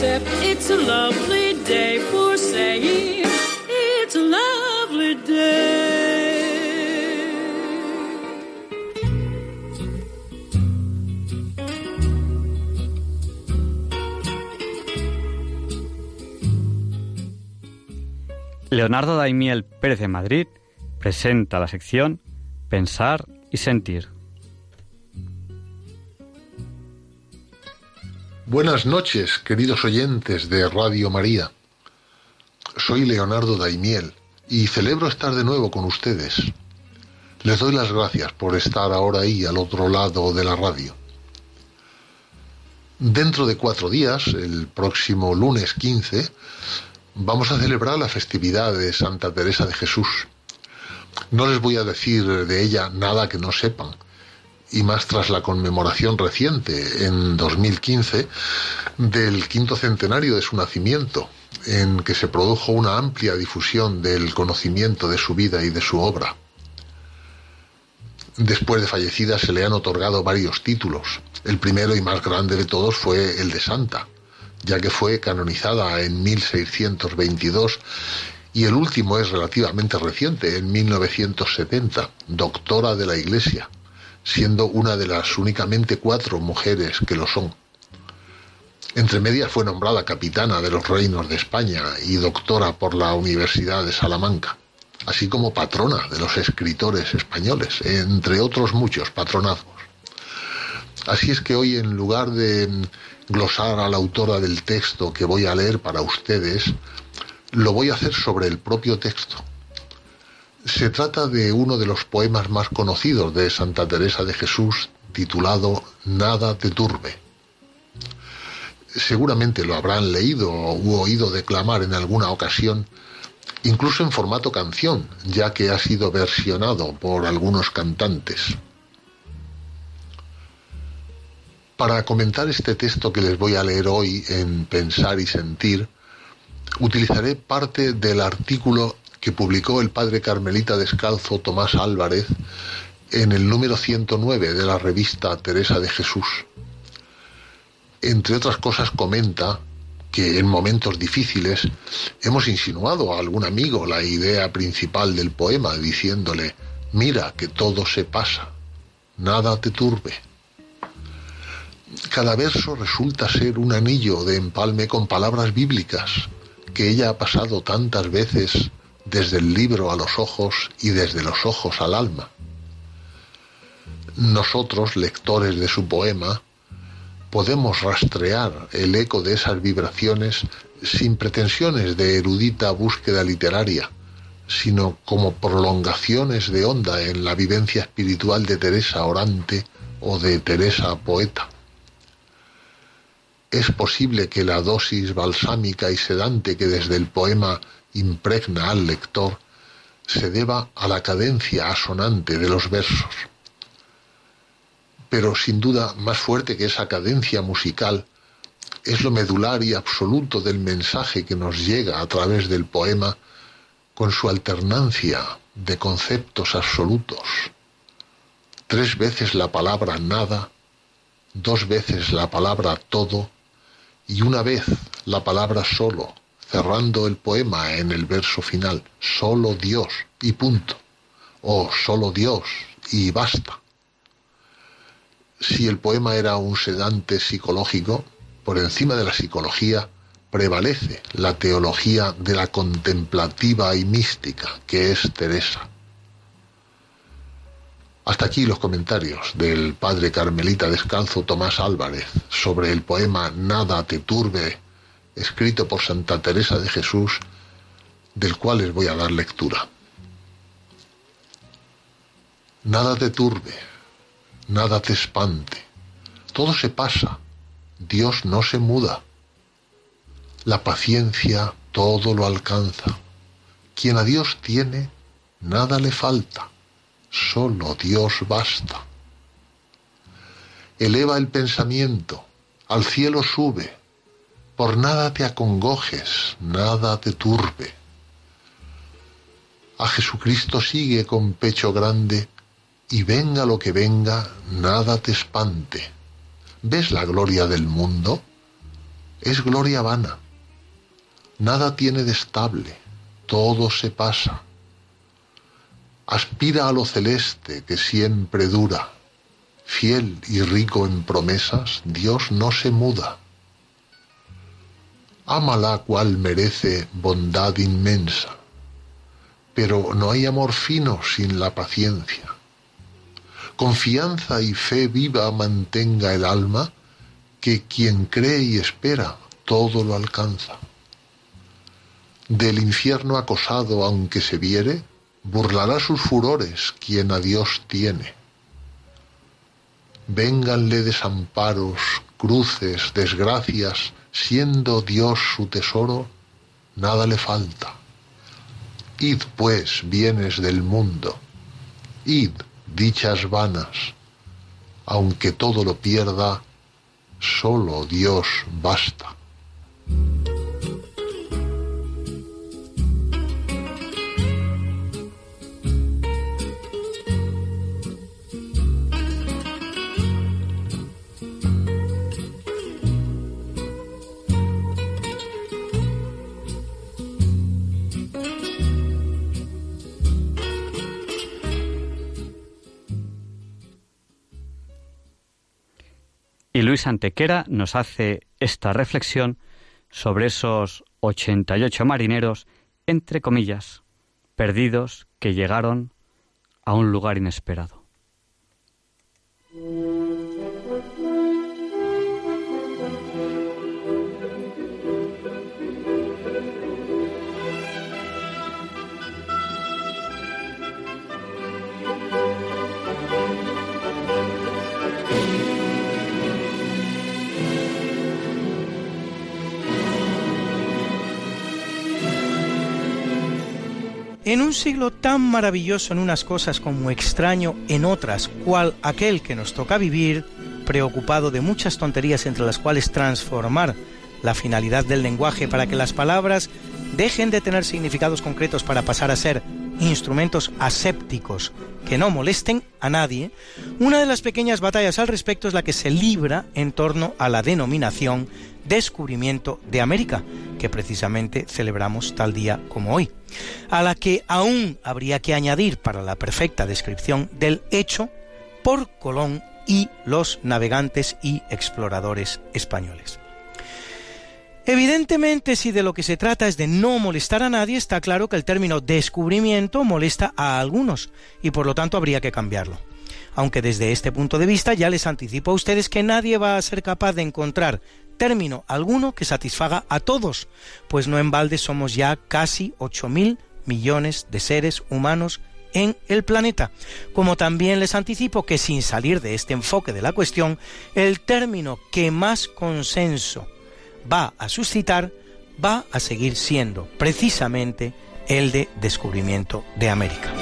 except it's a lovely day for saying it's a lovely day. Leonardo Daimiel Pérez de Madrid presenta la sección Pensar y Sentir. Buenas noches, queridos oyentes de Radio María. Soy Leonardo Daimiel y celebro estar de nuevo con ustedes. Les doy las gracias por estar ahora ahí al otro lado de la radio. Dentro de cuatro días, el próximo lunes 15, vamos a celebrar la festividad de Santa Teresa de Jesús. No les voy a decir de ella nada que no sepan, y más tras la conmemoración reciente, en 2015, del quinto centenario de su nacimiento, en que se produjo una amplia difusión del conocimiento de su vida y de su obra. Después de fallecida se le han otorgado varios títulos. El primero y más grande de todos fue el de Santa, ya que fue canonizada en 1622 y el último es relativamente reciente, en 1970, doctora de la Iglesia, siendo una de las únicamente cuatro mujeres que lo son. Entre medias fue nombrada capitana de los reinos de España y doctora por la Universidad de Salamanca, así como patrona de los escritores españoles, entre otros muchos patronazgos. Así es que hoy, en lugar de glosar a la autora del texto que voy a leer para ustedes, lo voy a hacer sobre el propio texto. Se trata de uno de los poemas más conocidos de Santa Teresa de Jesús, titulado Nada te turbe. Seguramente lo habrán leído u oído declamar en alguna ocasión, incluso en formato canción, ya que ha sido versionado por algunos cantantes. Para comentar este texto que les voy a leer hoy en Pensar y Sentir, utilizaré parte del artículo que publicó el padre carmelita descalzo Tomás Álvarez en el número 109 de la revista Teresa de Jesús. Entre otras cosas comenta que en momentos difíciles hemos insinuado a algún amigo la idea principal del poema diciéndole, mira que todo se pasa, nada te turbe. Cada verso resulta ser un anillo de empalme con palabras bíblicas que ella ha pasado tantas veces desde el libro a los ojos y desde los ojos al alma. Nosotros, lectores de su poema, podemos rastrear el eco de esas vibraciones sin pretensiones de erudita búsqueda literaria, sino como prolongaciones de onda en la vivencia espiritual de Teresa orante o de Teresa poeta. Es posible que la dosis balsámica y sedante que desde el poema impregna al lector se deba a la cadencia asonante de los versos. Pero sin duda más fuerte que esa cadencia musical es lo medular y absoluto del mensaje que nos llega a través del poema con su alternancia de conceptos absolutos. Tres veces la palabra nada, dos veces la palabra todo y una vez la palabra solo, cerrando el poema en el verso final, solo Dios y punto, o solo Dios y basta. Si el poema era un sedante psicológico, por encima de la psicología prevalece la teología de la contemplativa y mística, que es Teresa. Hasta aquí los comentarios del padre carmelita descalzo Tomás Álvarez sobre el poema Nada te turbe, escrito por Santa Teresa de Jesús, del cual les voy a dar lectura. Nada te turbe, nada te espante, todo se pasa, Dios no se muda. La paciencia todo lo alcanza. Quien a Dios tiene, nada le falta, solo Dios basta. Eleva el pensamiento, al cielo sube, por nada te acongojes, nada te turbe. A Jesucristo sigue con pecho grande, y venga lo que venga, nada te espante. ¿Ves la gloria del mundo? Es gloria vana. Nada tiene de estable, todo se pasa. Aspira a lo celeste que siempre dura. Fiel y rico en promesas, Dios no se muda. Ámala cual merece bondad inmensa, pero no hay amor fino sin la paciencia confianza y fe viva mantenga el alma, que quien cree y espera todo lo alcanza. Del infierno acosado aunque se viere, burlará sus furores quien a Dios tiene. Vénganle desamparos, cruces, desgracias, siendo Dios su tesoro, nada le falta. Id pues, bienes del mundo, id, dichas vanas, aunque todo lo pierda, solo Dios basta. Luis Antequera nos hace esta reflexión sobre esos 88 marineros, entre comillas, perdidos que llegaron a un lugar inesperado. En un siglo tan maravilloso en unas cosas como extraño en otras, cual aquel que nos toca vivir, preocupado de muchas tonterías entre las cuales transformar la finalidad del lenguaje para que las palabras dejen de tener significados concretos para pasar a ser instrumentos asépticos que no molesten a nadie, una de las pequeñas batallas al respecto es la que se libra en torno a la denominación descubrimiento de América, que precisamente celebramos tal día como hoy, a la que aún habría que añadir para la perfecta descripción del hecho por Colón y los navegantes y exploradores españoles. Evidentemente, si de lo que se trata es de no molestar a nadie, está claro que el término descubrimiento molesta a algunos y por lo tanto habría que cambiarlo. Aunque desde este punto de vista ya les anticipo a ustedes que nadie va a ser capaz de encontrar término alguno que satisfaga a todos, pues no en balde somos ya casi 8.000 millones de seres humanos en el planeta. Como también les anticipo que sin salir de este enfoque de la cuestión, el término que más consenso va a suscitar va a seguir siendo precisamente el de descubrimiento de América.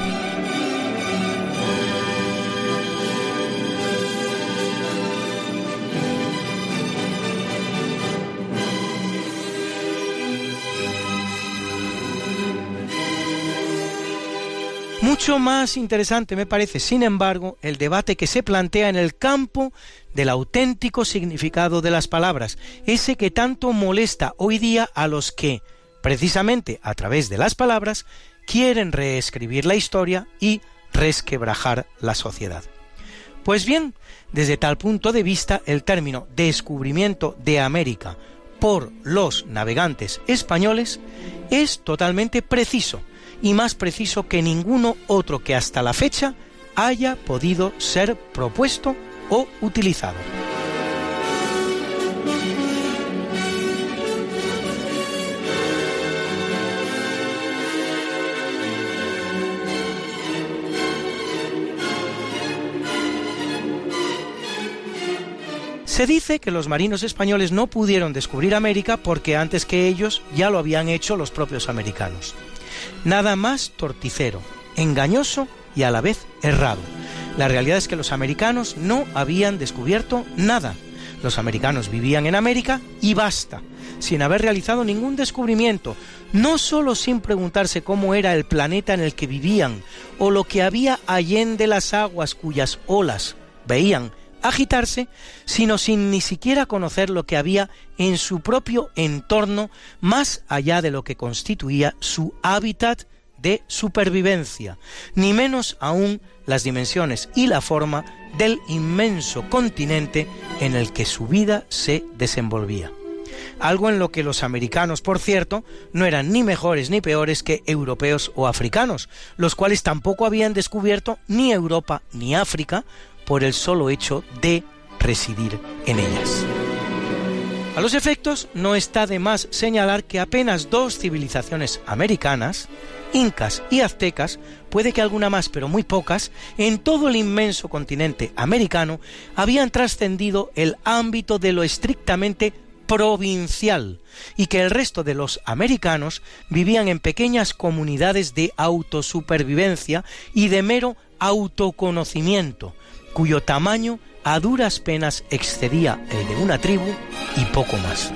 Mucho más interesante me parece, sin embargo, el debate que se plantea en el campo del auténtico significado de las palabras, ese que tanto molesta hoy día a los que, precisamente a través de las palabras, quieren reescribir la historia y resquebrajar la sociedad. Pues bien, desde tal punto de vista, el término descubrimiento de América por los navegantes españoles es totalmente preciso, y más preciso que ninguno otro que hasta la fecha haya podido ser propuesto o utilizado. Se dice que los marinos españoles no pudieron descubrir América porque antes que ellos ya lo habían hecho los propios americanos. Nada más torticero, engañoso y a la vez errado. La realidad es que los americanos no habían descubierto nada. Los americanos vivían en América y basta, sin haber realizado ningún descubrimiento, no solo sin preguntarse cómo era el planeta en el que vivían o lo que había allende las aguas cuyas olas veían agitarse, sino sin ni siquiera conocer lo que había en su propio entorno más allá de lo que constituía su hábitat de supervivencia, ni menos aún las dimensiones y la forma del inmenso continente en el que su vida se desenvolvía. Algo en lo que los americanos, por cierto, no eran ni mejores ni peores que europeos o africanos, los cuales tampoco habían descubierto ni Europa ni África, por el solo hecho de residir en ellas. A los efectos, no está de más señalar que apenas dos civilizaciones americanas, incas y aztecas, puede que alguna más, pero muy pocas, en todo el inmenso continente americano, habían trascendido el ámbito de lo estrictamente provincial y que el resto de los americanos vivían en pequeñas comunidades de autosupervivencia y de mero autoconocimiento, cuyo tamaño a duras penas excedía el de una tribu y poco más.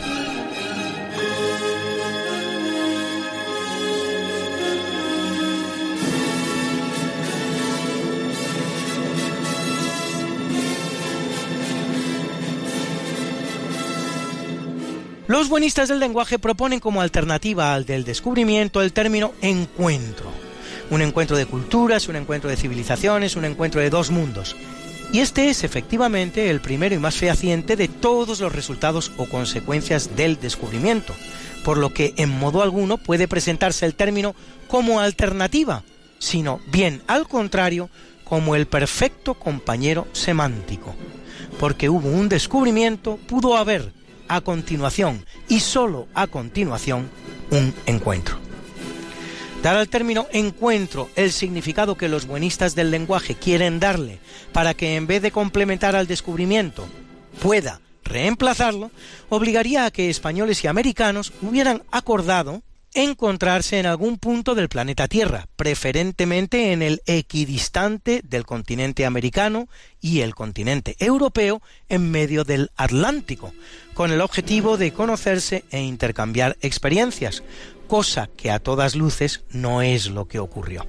Los buenistas del lenguaje proponen como alternativa al del descubrimiento el término encuentro. Un encuentro de culturas, un encuentro de civilizaciones, un encuentro de dos mundos. Y este es efectivamente el primero y más fehaciente de todos los resultados o consecuencias del descubrimiento, por lo que en modo alguno puede presentarse el término como alternativa, sino bien al contrario, como el perfecto compañero semántico. Porque hubo un descubrimiento, pudo haber a continuación y sólo a continuación un encuentro. Dar al término encuentro el significado que los buenistas del lenguaje quieren darle para que en vez de complementar al descubrimiento pueda reemplazarlo, obligaría a que españoles y americanos hubieran acordado encontrarse en algún punto del planeta Tierra, preferentemente en el equidistante del continente americano y el continente europeo en medio del Atlántico, con el objetivo de conocerse e intercambiar experiencias, cosa que a todas luces no es lo que ocurrió.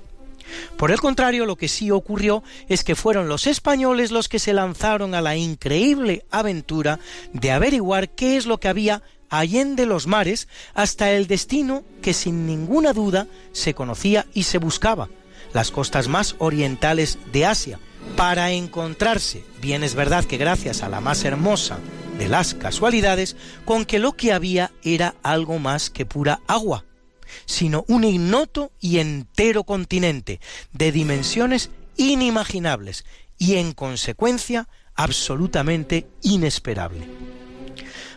Por el contrario, lo que sí ocurrió es que fueron los españoles los que se lanzaron a la increíble aventura de averiguar qué es lo que había allende los mares hasta el destino que sin ninguna duda se conocía y se buscaba, las costas más orientales de Asia, para encontrarse, bien es verdad que gracias a la más hermosa de las casualidades, con que lo que había era algo más que pura agua, sino un ignoto y entero continente, de dimensiones inimaginables y en consecuencia absolutamente inesperable.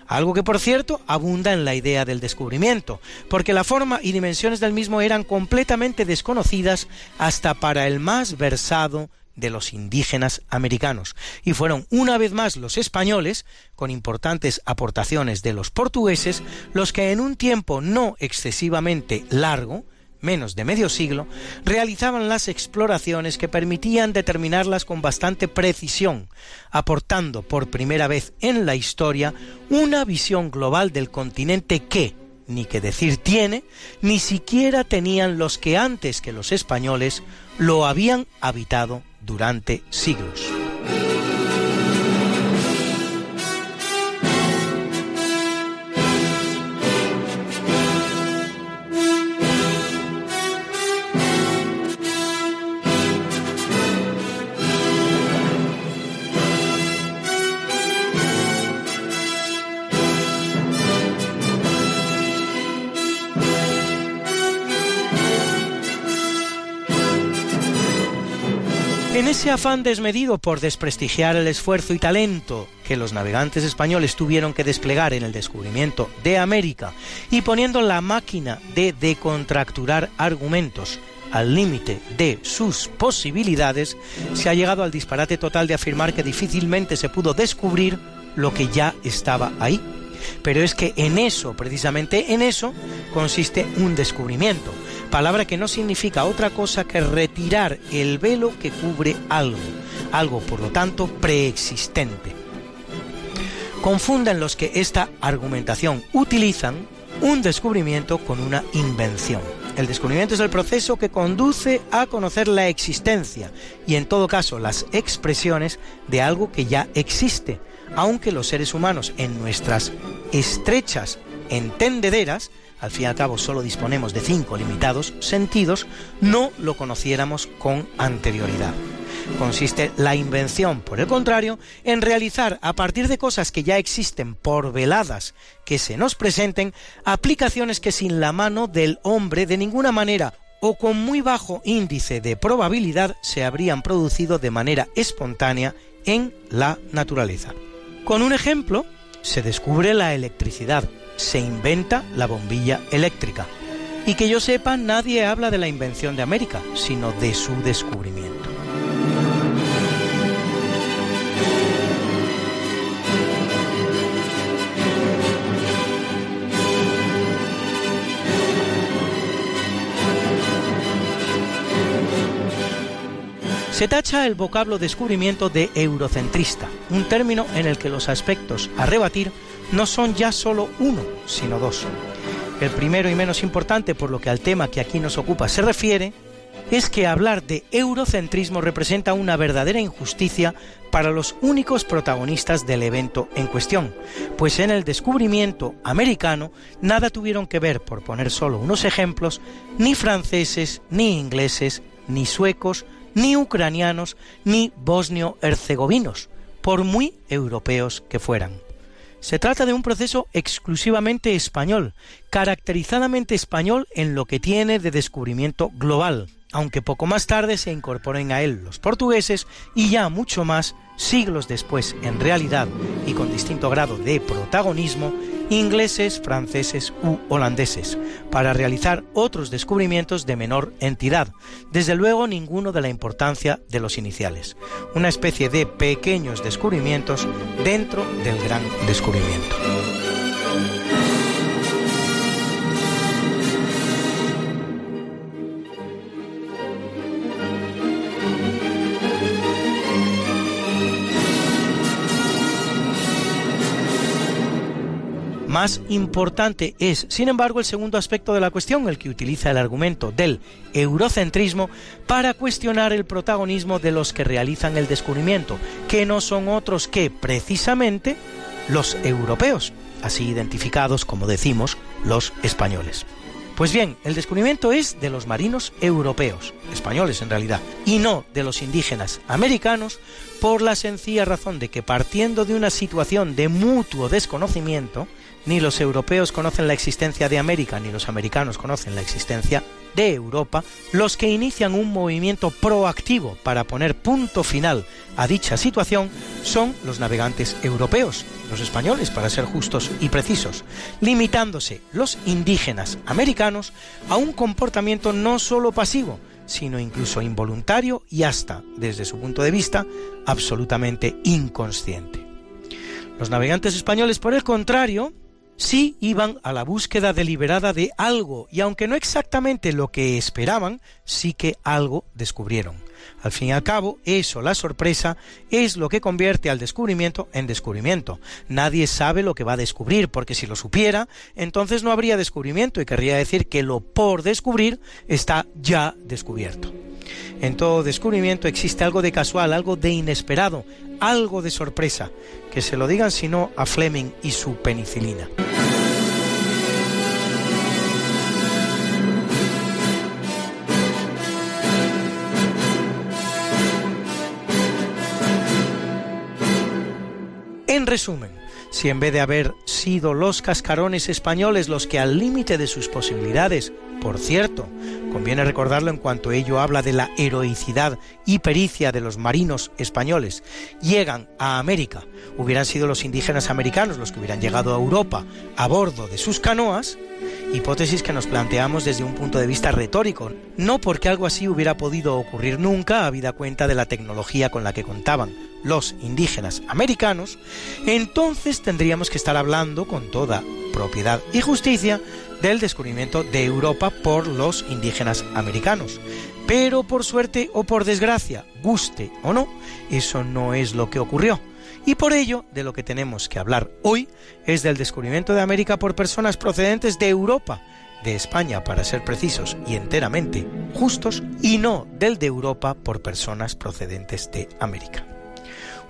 Algo que por cierto abunda en la idea del descubrimiento, porque la forma y dimensiones del mismo eran completamente desconocidas hasta para el más versado de los indígenas americanos, y fueron una vez más los españoles, con importantes aportaciones de los portugueses, los que en un tiempo no excesivamente largo, menos de medio siglo, realizaban las exploraciones que permitían determinarlas con bastante precisión, aportando por primera vez en la historia una visión global del continente que, ni que decir tiene, ni siquiera tenían los que antes que los españoles lo habían habitado durante siglos. En ese afán desmedido por desprestigiar el esfuerzo y talento que los navegantes españoles tuvieron que desplegar en el descubrimiento de América y poniendo la máquina de decontracturar argumentos al límite de sus posibilidades, se ha llegado al disparate total de afirmar que difícilmente se pudo descubrir lo que ya estaba ahí. Pero es que en eso, precisamente en eso, consiste un descubrimiento, palabra que no significa otra cosa que retirar el velo que cubre algo, algo por lo tanto preexistente. Confunden los que esta argumentación utilizan un descubrimiento con una invención. El descubrimiento es el proceso que conduce a conocer la existencia y en todo caso las expresiones de algo que ya existe, aunque los seres humanos en nuestras estrechas entendederas, al fin y al cabo solo disponemos de cinco limitados sentidos, no lo conociéramos con anterioridad. Consiste la invención, por el contrario, en realizar a partir de cosas que ya existen por veladas que se nos presenten, aplicaciones que sin la mano del hombre de ninguna manera o con muy bajo índice de probabilidad se habrían producido de manera espontánea en la naturaleza. Con un ejemplo, se descubre la electricidad, se inventa la bombilla eléctrica. Y que yo sepa, nadie habla de la invención de América, sino de su descubrimiento. Se tacha el vocablo descubrimiento de eurocentrista, un término en el que los aspectos a rebatir no son ya solo uno, sino dos. El primero y menos importante por lo que al tema que aquí nos ocupa se refiere es que hablar de eurocentrismo representa una verdadera injusticia para los únicos protagonistas del evento en cuestión, pues en el descubrimiento americano nada tuvieron que ver, por poner solo unos ejemplos, ni franceses, ni ingleses, ni suecos, ni ucranianos, ni bosnio-herzegovinos, por muy europeos que fueran. Se trata de un proceso exclusivamente español, caracterizadamente español en lo que tiene de descubrimiento global, aunque poco más tarde se incorporen a él los portugueses y ya mucho más siglos después, en realidad y con distinto grado de protagonismo, ingleses, franceses u holandeses, para realizar otros descubrimientos de menor entidad, desde luego ninguno de la importancia de los iniciales, una especie de pequeños descubrimientos dentro del gran descubrimiento. Más importante es, sin embargo, el segundo aspecto de la cuestión, el que utiliza el argumento del eurocentrismo para cuestionar el protagonismo de los que realizan el descubrimiento, que no son otros que, precisamente, los europeos, así identificados, como decimos, los españoles. Pues bien, el descubrimiento es de los marinos europeos, españoles en realidad, y no de los indígenas americanos, por la sencilla razón de que partiendo de una situación de mutuo desconocimiento, ni los europeos conocen la existencia de América, ni los americanos conocen la existencia de Europa, los que inician un movimiento proactivo para poner punto final a dicha situación son los navegantes europeos, los españoles para ser justos y precisos, limitándose los indígenas americanos a un comportamiento no solo pasivo, sino incluso involuntario y hasta, desde su punto de vista, absolutamente inconsciente. Los navegantes españoles, por el contrario, sí iban a la búsqueda deliberada de algo, y aunque no exactamente lo que esperaban, sí que algo descubrieron. Al fin y al cabo, eso, la sorpresa, es lo que convierte al descubrimiento en descubrimiento. Nadie sabe lo que va a descubrir, porque si lo supiera, entonces no habría descubrimiento y querría decir que lo por descubrir está ya descubierto. En todo descubrimiento existe algo de casual, algo de inesperado, algo de sorpresa. Que se lo digan si no a Fleming y su penicilina. En resumen, si en vez de haber sido los cascarones españoles los que al límite de sus posibilidades, por cierto, conviene recordarlo en cuanto ello habla de la heroicidad y pericia de los marinos españoles, llegan a América, hubieran sido los indígenas americanos los que hubieran llegado a Europa a bordo de sus canoas, hipótesis que nos planteamos desde un punto de vista retórico, no porque algo así hubiera podido ocurrir nunca, habida cuenta de la tecnología con la que contaban los indígenas americanos, entonces tendríamos que estar hablando con toda propiedad y justicia del descubrimiento de Europa por los indígenas americanos. Pero por suerte o por desgracia, guste o no, eso no es lo que ocurrió. Y por ello, de lo que tenemos que hablar hoy es del descubrimiento de América por personas procedentes de Europa, de España para ser precisos y enteramente justos, y no del de Europa por personas procedentes de América.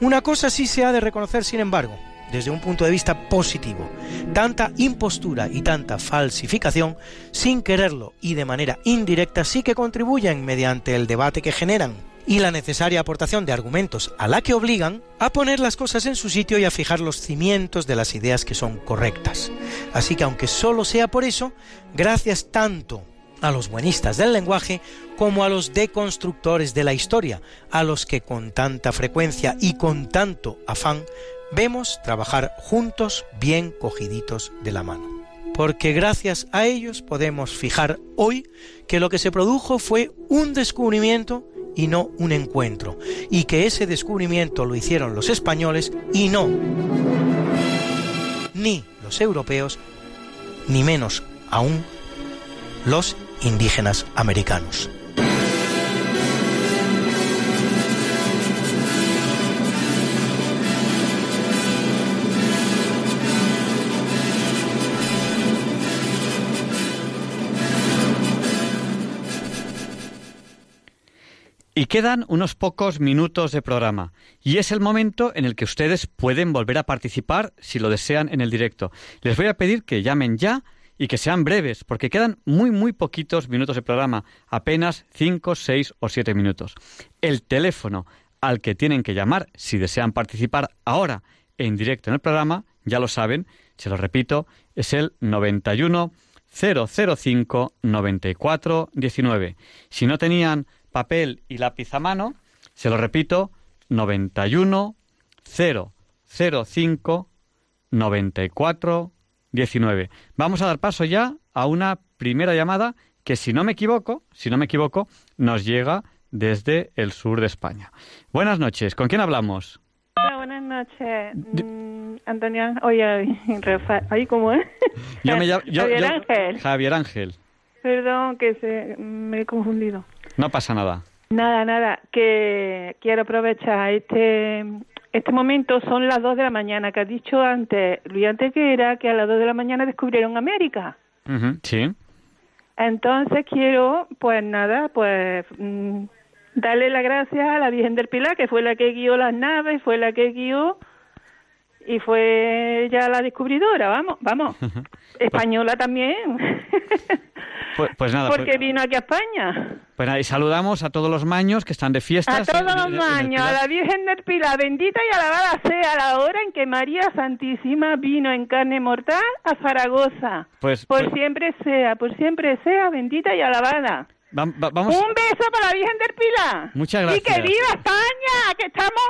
Una cosa sí se ha de reconocer, sin embargo, desde un punto de vista positivo. Tanta impostura y tanta falsificación, sin quererlo y de manera indirecta, sí que contribuyen mediante el debate que generan y la necesaria aportación de argumentos a la que obligan a poner las cosas en su sitio y a fijar los cimientos de las ideas que son correctas. Así que aunque solo sea por eso, gracias tanto a los buenistas del lenguaje como a los deconstructores de la historia, a los que con tanta frecuencia y con tanto afán vemos trabajar juntos bien cogiditos de la mano. Porque gracias a ellos podemos fijar hoy que lo que se produjo fue un descubrimiento y no un encuentro, y que ese descubrimiento lo hicieron los españoles y no ni los europeos, ni menos aún los indígenas americanos. Y quedan unos pocos minutos de programa. Y es el momento en el que ustedes pueden volver a participar si lo desean en el directo. Les voy a pedir que llamen ya y que sean breves, porque quedan muy, muy poquitos minutos de programa, apenas cinco, seis o siete minutos. El teléfono al que tienen que llamar si desean participar ahora en directo en el programa, ya lo saben, se lo repito, es el 91 005 94 19. Si no tenían papel y lápiz a mano, se lo repito, 91 005 94 19. Vamos a dar paso ya a una primera llamada que si no me equivoco, si no me equivoco, nos llega desde el sur de España. Buenas noches, ¿con quién hablamos? Hola, buenas noches. Mm, Antonio, oye, Rafael, ahí cómo es. Yo me llamo yo- Javier yo- Ángel. Javier Ángel. Perdón, que se, me he confundido. No pasa nada. Nada, nada, que quiero aprovechar este este momento, son las 2 de la mañana, que has dicho antes, Luis Antequera, que a las 2 de la mañana descubrieron América. Sí. Entonces quiero, pues nada, pues mm, darle las gracias a la Virgen del Pilar, que fue la que guió las naves, fue la que guió y fue ya la descubridora, vamos, vamos. Española también, Pues, pues nada, porque pues, vino aquí a España. pues nada, y saludamos a todos los maños que están de fiestas. A todos en- los en- en el años, a la Virgen del Pilar, bendita y alabada sea la hora en que María Santísima vino en carne mortal a Zaragoza. Pues, Por pues, siempre sea, por siempre sea, bendita y alabada. va- va- vamos. Un beso para la Virgen del Pilar. Muchas Y gracias. que viva España, que estamos,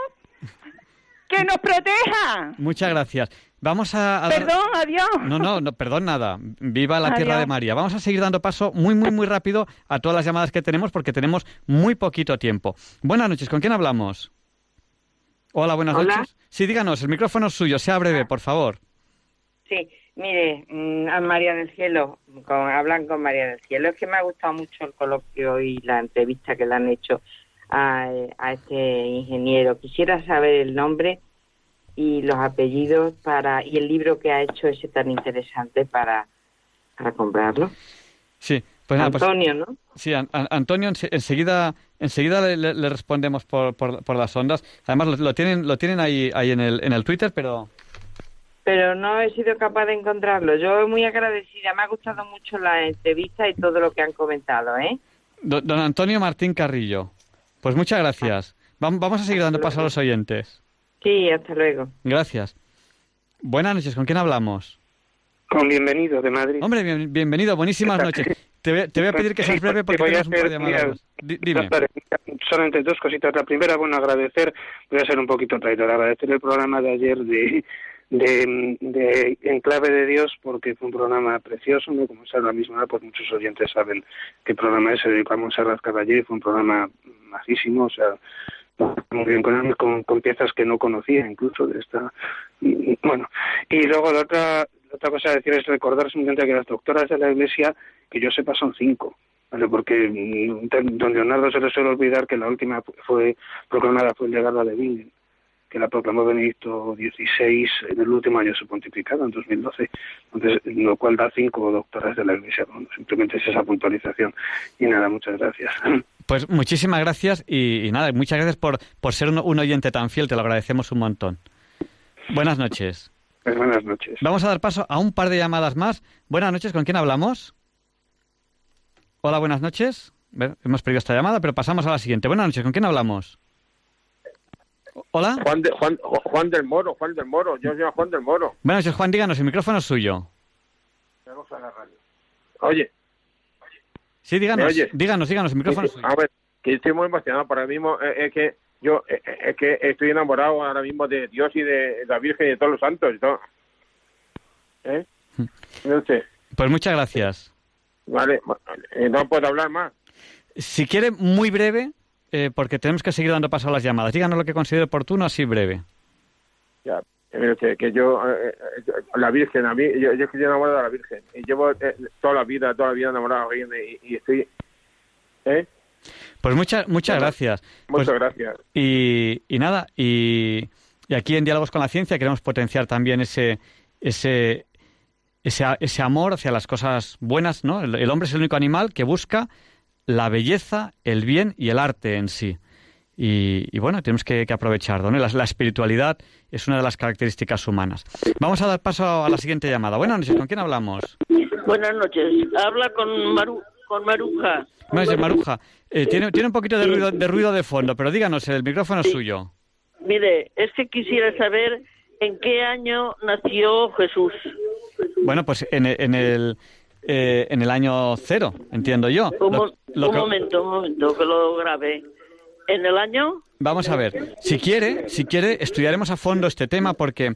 que nos proteja. Muchas gracias. Vamos a, a dar- Perdón, adiós. No, no, no, perdón nada. Viva la tierra de María. Vamos a seguir dando paso muy, muy, muy rápido a todas las llamadas que tenemos porque tenemos muy poquito tiempo. Buenas noches, ¿con quién hablamos? Hola, buenas Hola. noches. Sí, díganos, el micrófono es suyo, sea breve, por favor. Sí, mire, mm, a María del Cielo, con, hablan con María del Cielo. Es que me ha gustado mucho el coloquio y la entrevista que le han hecho a, a este ingeniero. Quisiera saber el nombre y los apellidos para y el libro que ha hecho ese tan interesante para, para comprarlo. Sí, pues nada, pues- Antonio, ¿no? Sí, An- An- Antonio, ense- enseguida, enseguida le, respondemos por, por, por las ondas. Además, lo, lo tienen, lo tienen ahí, ahí en, el, en el Twitter, pero Pero no he sido capaz de encontrarlo. Yo muy agradecida, me ha gustado mucho la entrevista y todo lo que han comentado, ¿eh? do- don Antonio Martín Carrillo. Pues muchas gracias. Vam- Vamos a seguir dando paso a los oyentes. Sí, hasta luego. Gracias. Buenas noches, ¿con quién hablamos? Con bienvenido de Madrid. Hombre, bien- bienvenido, buenísimas noches. Te voy, te voy a pedir que seas breve porque Te voy a tenemos un par de hacer, mira, Dime. Solamente dos cositas. La primera, bueno, agradecer, voy a ser un poquito traidor, agradecer el programa de ayer de, de, de Enclave de Dios, porque fue un programa precioso. Como es ahora mismo, ¿no? pues muchos oyentes saben qué programa es, se dedicó a Montserrat Caballé, fue un programa majísimo, o sea, muy bien con, con piezas que no conocía incluso de esta bueno y luego la otra la otra cosa a decir es recordar simplemente que las doctoras de la iglesia que yo sepa son cinco ¿vale? porque mm, don Leonardo se le suele olvidar que la última fue proclamada fue el legado de Bingen que la proclamó Benedicto XVI en el último año de su pontificado, en 2012, entonces, lo cual da cinco doctoras de la Iglesia. Bueno, simplemente es esa puntualización. Y nada, muchas gracias. Pues muchísimas gracias y, y nada, muchas gracias por, por ser un, un oyente tan fiel, te lo agradecemos un montón. Buenas noches. Pues buenas noches. Vamos a dar paso a un par de llamadas más. Buenas noches, ¿con quién hablamos? Hola, buenas noches. Hemos perdido esta llamada, pero pasamos a la siguiente. Buenas noches, ¿con quién hablamos? Hola. Juan, de, Juan, Juan del Moro, Juan del Moro, yo soy Juan del Moro. Buenas noches, Juan, díganos, el micrófono es suyo. Vamos a la radio. Oye, Sí, díganos, díganos, díganos, el micrófono es suyo. a ver, que estoy muy emocionado. Para mí mismo eh, es que yo eh, eh, es que estoy enamorado ahora mismo de Dios y de la Virgen y de todos los santos y todo. ¿Eh? Usted, Pues muchas gracias. vale, no puedo hablar más. Si quiere, muy breve, eh, porque tenemos que seguir dando paso a las llamadas. Díganos lo que considere oportuno, así breve. Ya, eh, usted, que yo, eh, la Virgen, a mí, yo, yo estoy enamorado de la Virgen. Y llevo eh, toda la vida, toda la vida enamorado de ella y, y estoy... ¿Eh? Pues muchas, muchas gracias. Muchas Pues- gracias. Y, y nada, y, y aquí en Diálogos con la Ciencia queremos potenciar también ese, ese, ese, ese amor hacia las cosas buenas, ¿no? El, el hombre es el único animal que busca la belleza, el bien y el arte en sí. Y, y bueno, tenemos que, que aprovecharlo, ¿no? La, la espiritualidad es una de las características humanas. Vamos a dar paso a la siguiente llamada. Buenas noches, ¿con quién hablamos? Buenas noches. Habla con Maru, con Maruja. Noches, Maruja. Eh, tiene, tiene un poquito de ruido, de ruido de fondo, pero díganos, el micrófono es suyo. Mire, es que quisiera saber en qué año nació Jesús. Bueno, pues en, en el eh, en el año cero, entiendo yo. Un, Lo- mo- lo un que- momento, un momento, que lo grabe. ¿En el año? Vamos a ver, si quiere, si quiere, estudiaremos a fondo este tema porque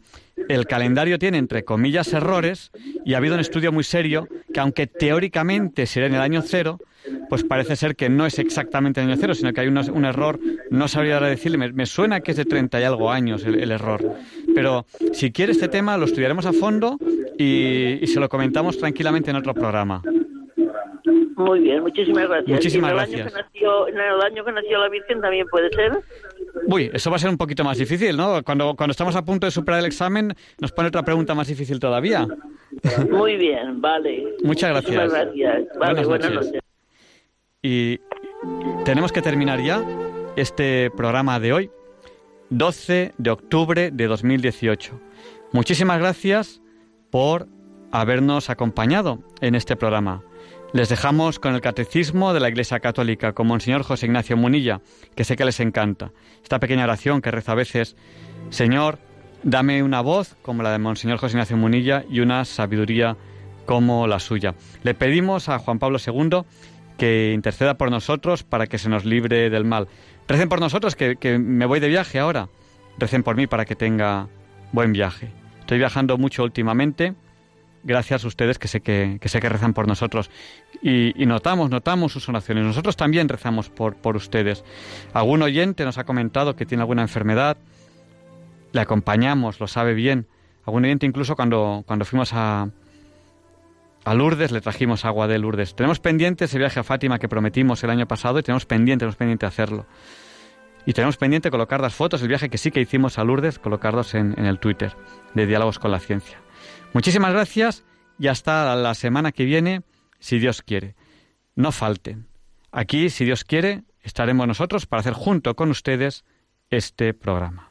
el calendario tiene, entre comillas, errores y ha habido un estudio muy serio que, aunque teóricamente sería en el año cero, pues parece ser que no es exactamente en el año cero, sino que hay unos- un error, no sabría ahora decirle, me, me suena que es de 30 y algo años el, el error. Pero si quiere este tema, lo estudiaremos a fondo y, y se lo comentamos tranquilamente en otro programa. Muy bien, muchísimas gracias. Muchísimas ¿Y en el gracias. Año que nació, en el año que nació la Virgen también puede ser? Uy, eso va a ser un poquito más difícil, ¿no? Cuando, cuando estamos a punto de superar el examen, nos pone otra pregunta más difícil todavía. Muy bien, vale. Muchas Muchísimas gracias. gracias. Vale, Buenas buenas, noches. noches. Y tenemos que terminar ya este programa de hoy, 12 de octubre de 2018. Muchísimas gracias por habernos acompañado en este programa. Les dejamos con el Catecismo de la Iglesia Católica, con Monseñor José Ignacio Munilla, que sé que les encanta. Esta pequeña oración que reza a veces, Señor, dame una voz como la de Monseñor José Ignacio Munilla y una sabiduría como la suya. Le pedimos a Juan Pablo II que interceda por nosotros para que se nos libre del mal. Recen por nosotros, que, me voy de viaje ahora. Recen por mí para que tenga buen viaje. Estoy viajando mucho últimamente, gracias a ustedes que sé que, rezan por nosotros. Y, y notamos, notamos sus oraciones. Nosotros también rezamos por, por ustedes. Algún oyente nos ha comentado que tiene alguna enfermedad. Le acompañamos, lo sabe bien. Algún oyente incluso cuando, cuando fuimos a, a Lourdes le trajimos agua de Lourdes. Tenemos pendiente ese viaje a Fátima que prometimos el año pasado y tenemos pendiente, tenemos pendiente hacerlo. Y tenemos pendiente colocar las fotos del viaje que sí que hicimos a Lourdes, colocarlos en, en el Twitter de Diálogos con la Ciencia. Muchísimas gracias y hasta la semana que viene, si Dios quiere. No falten. Aquí, si Dios quiere, estaremos nosotros para hacer junto con ustedes este programa.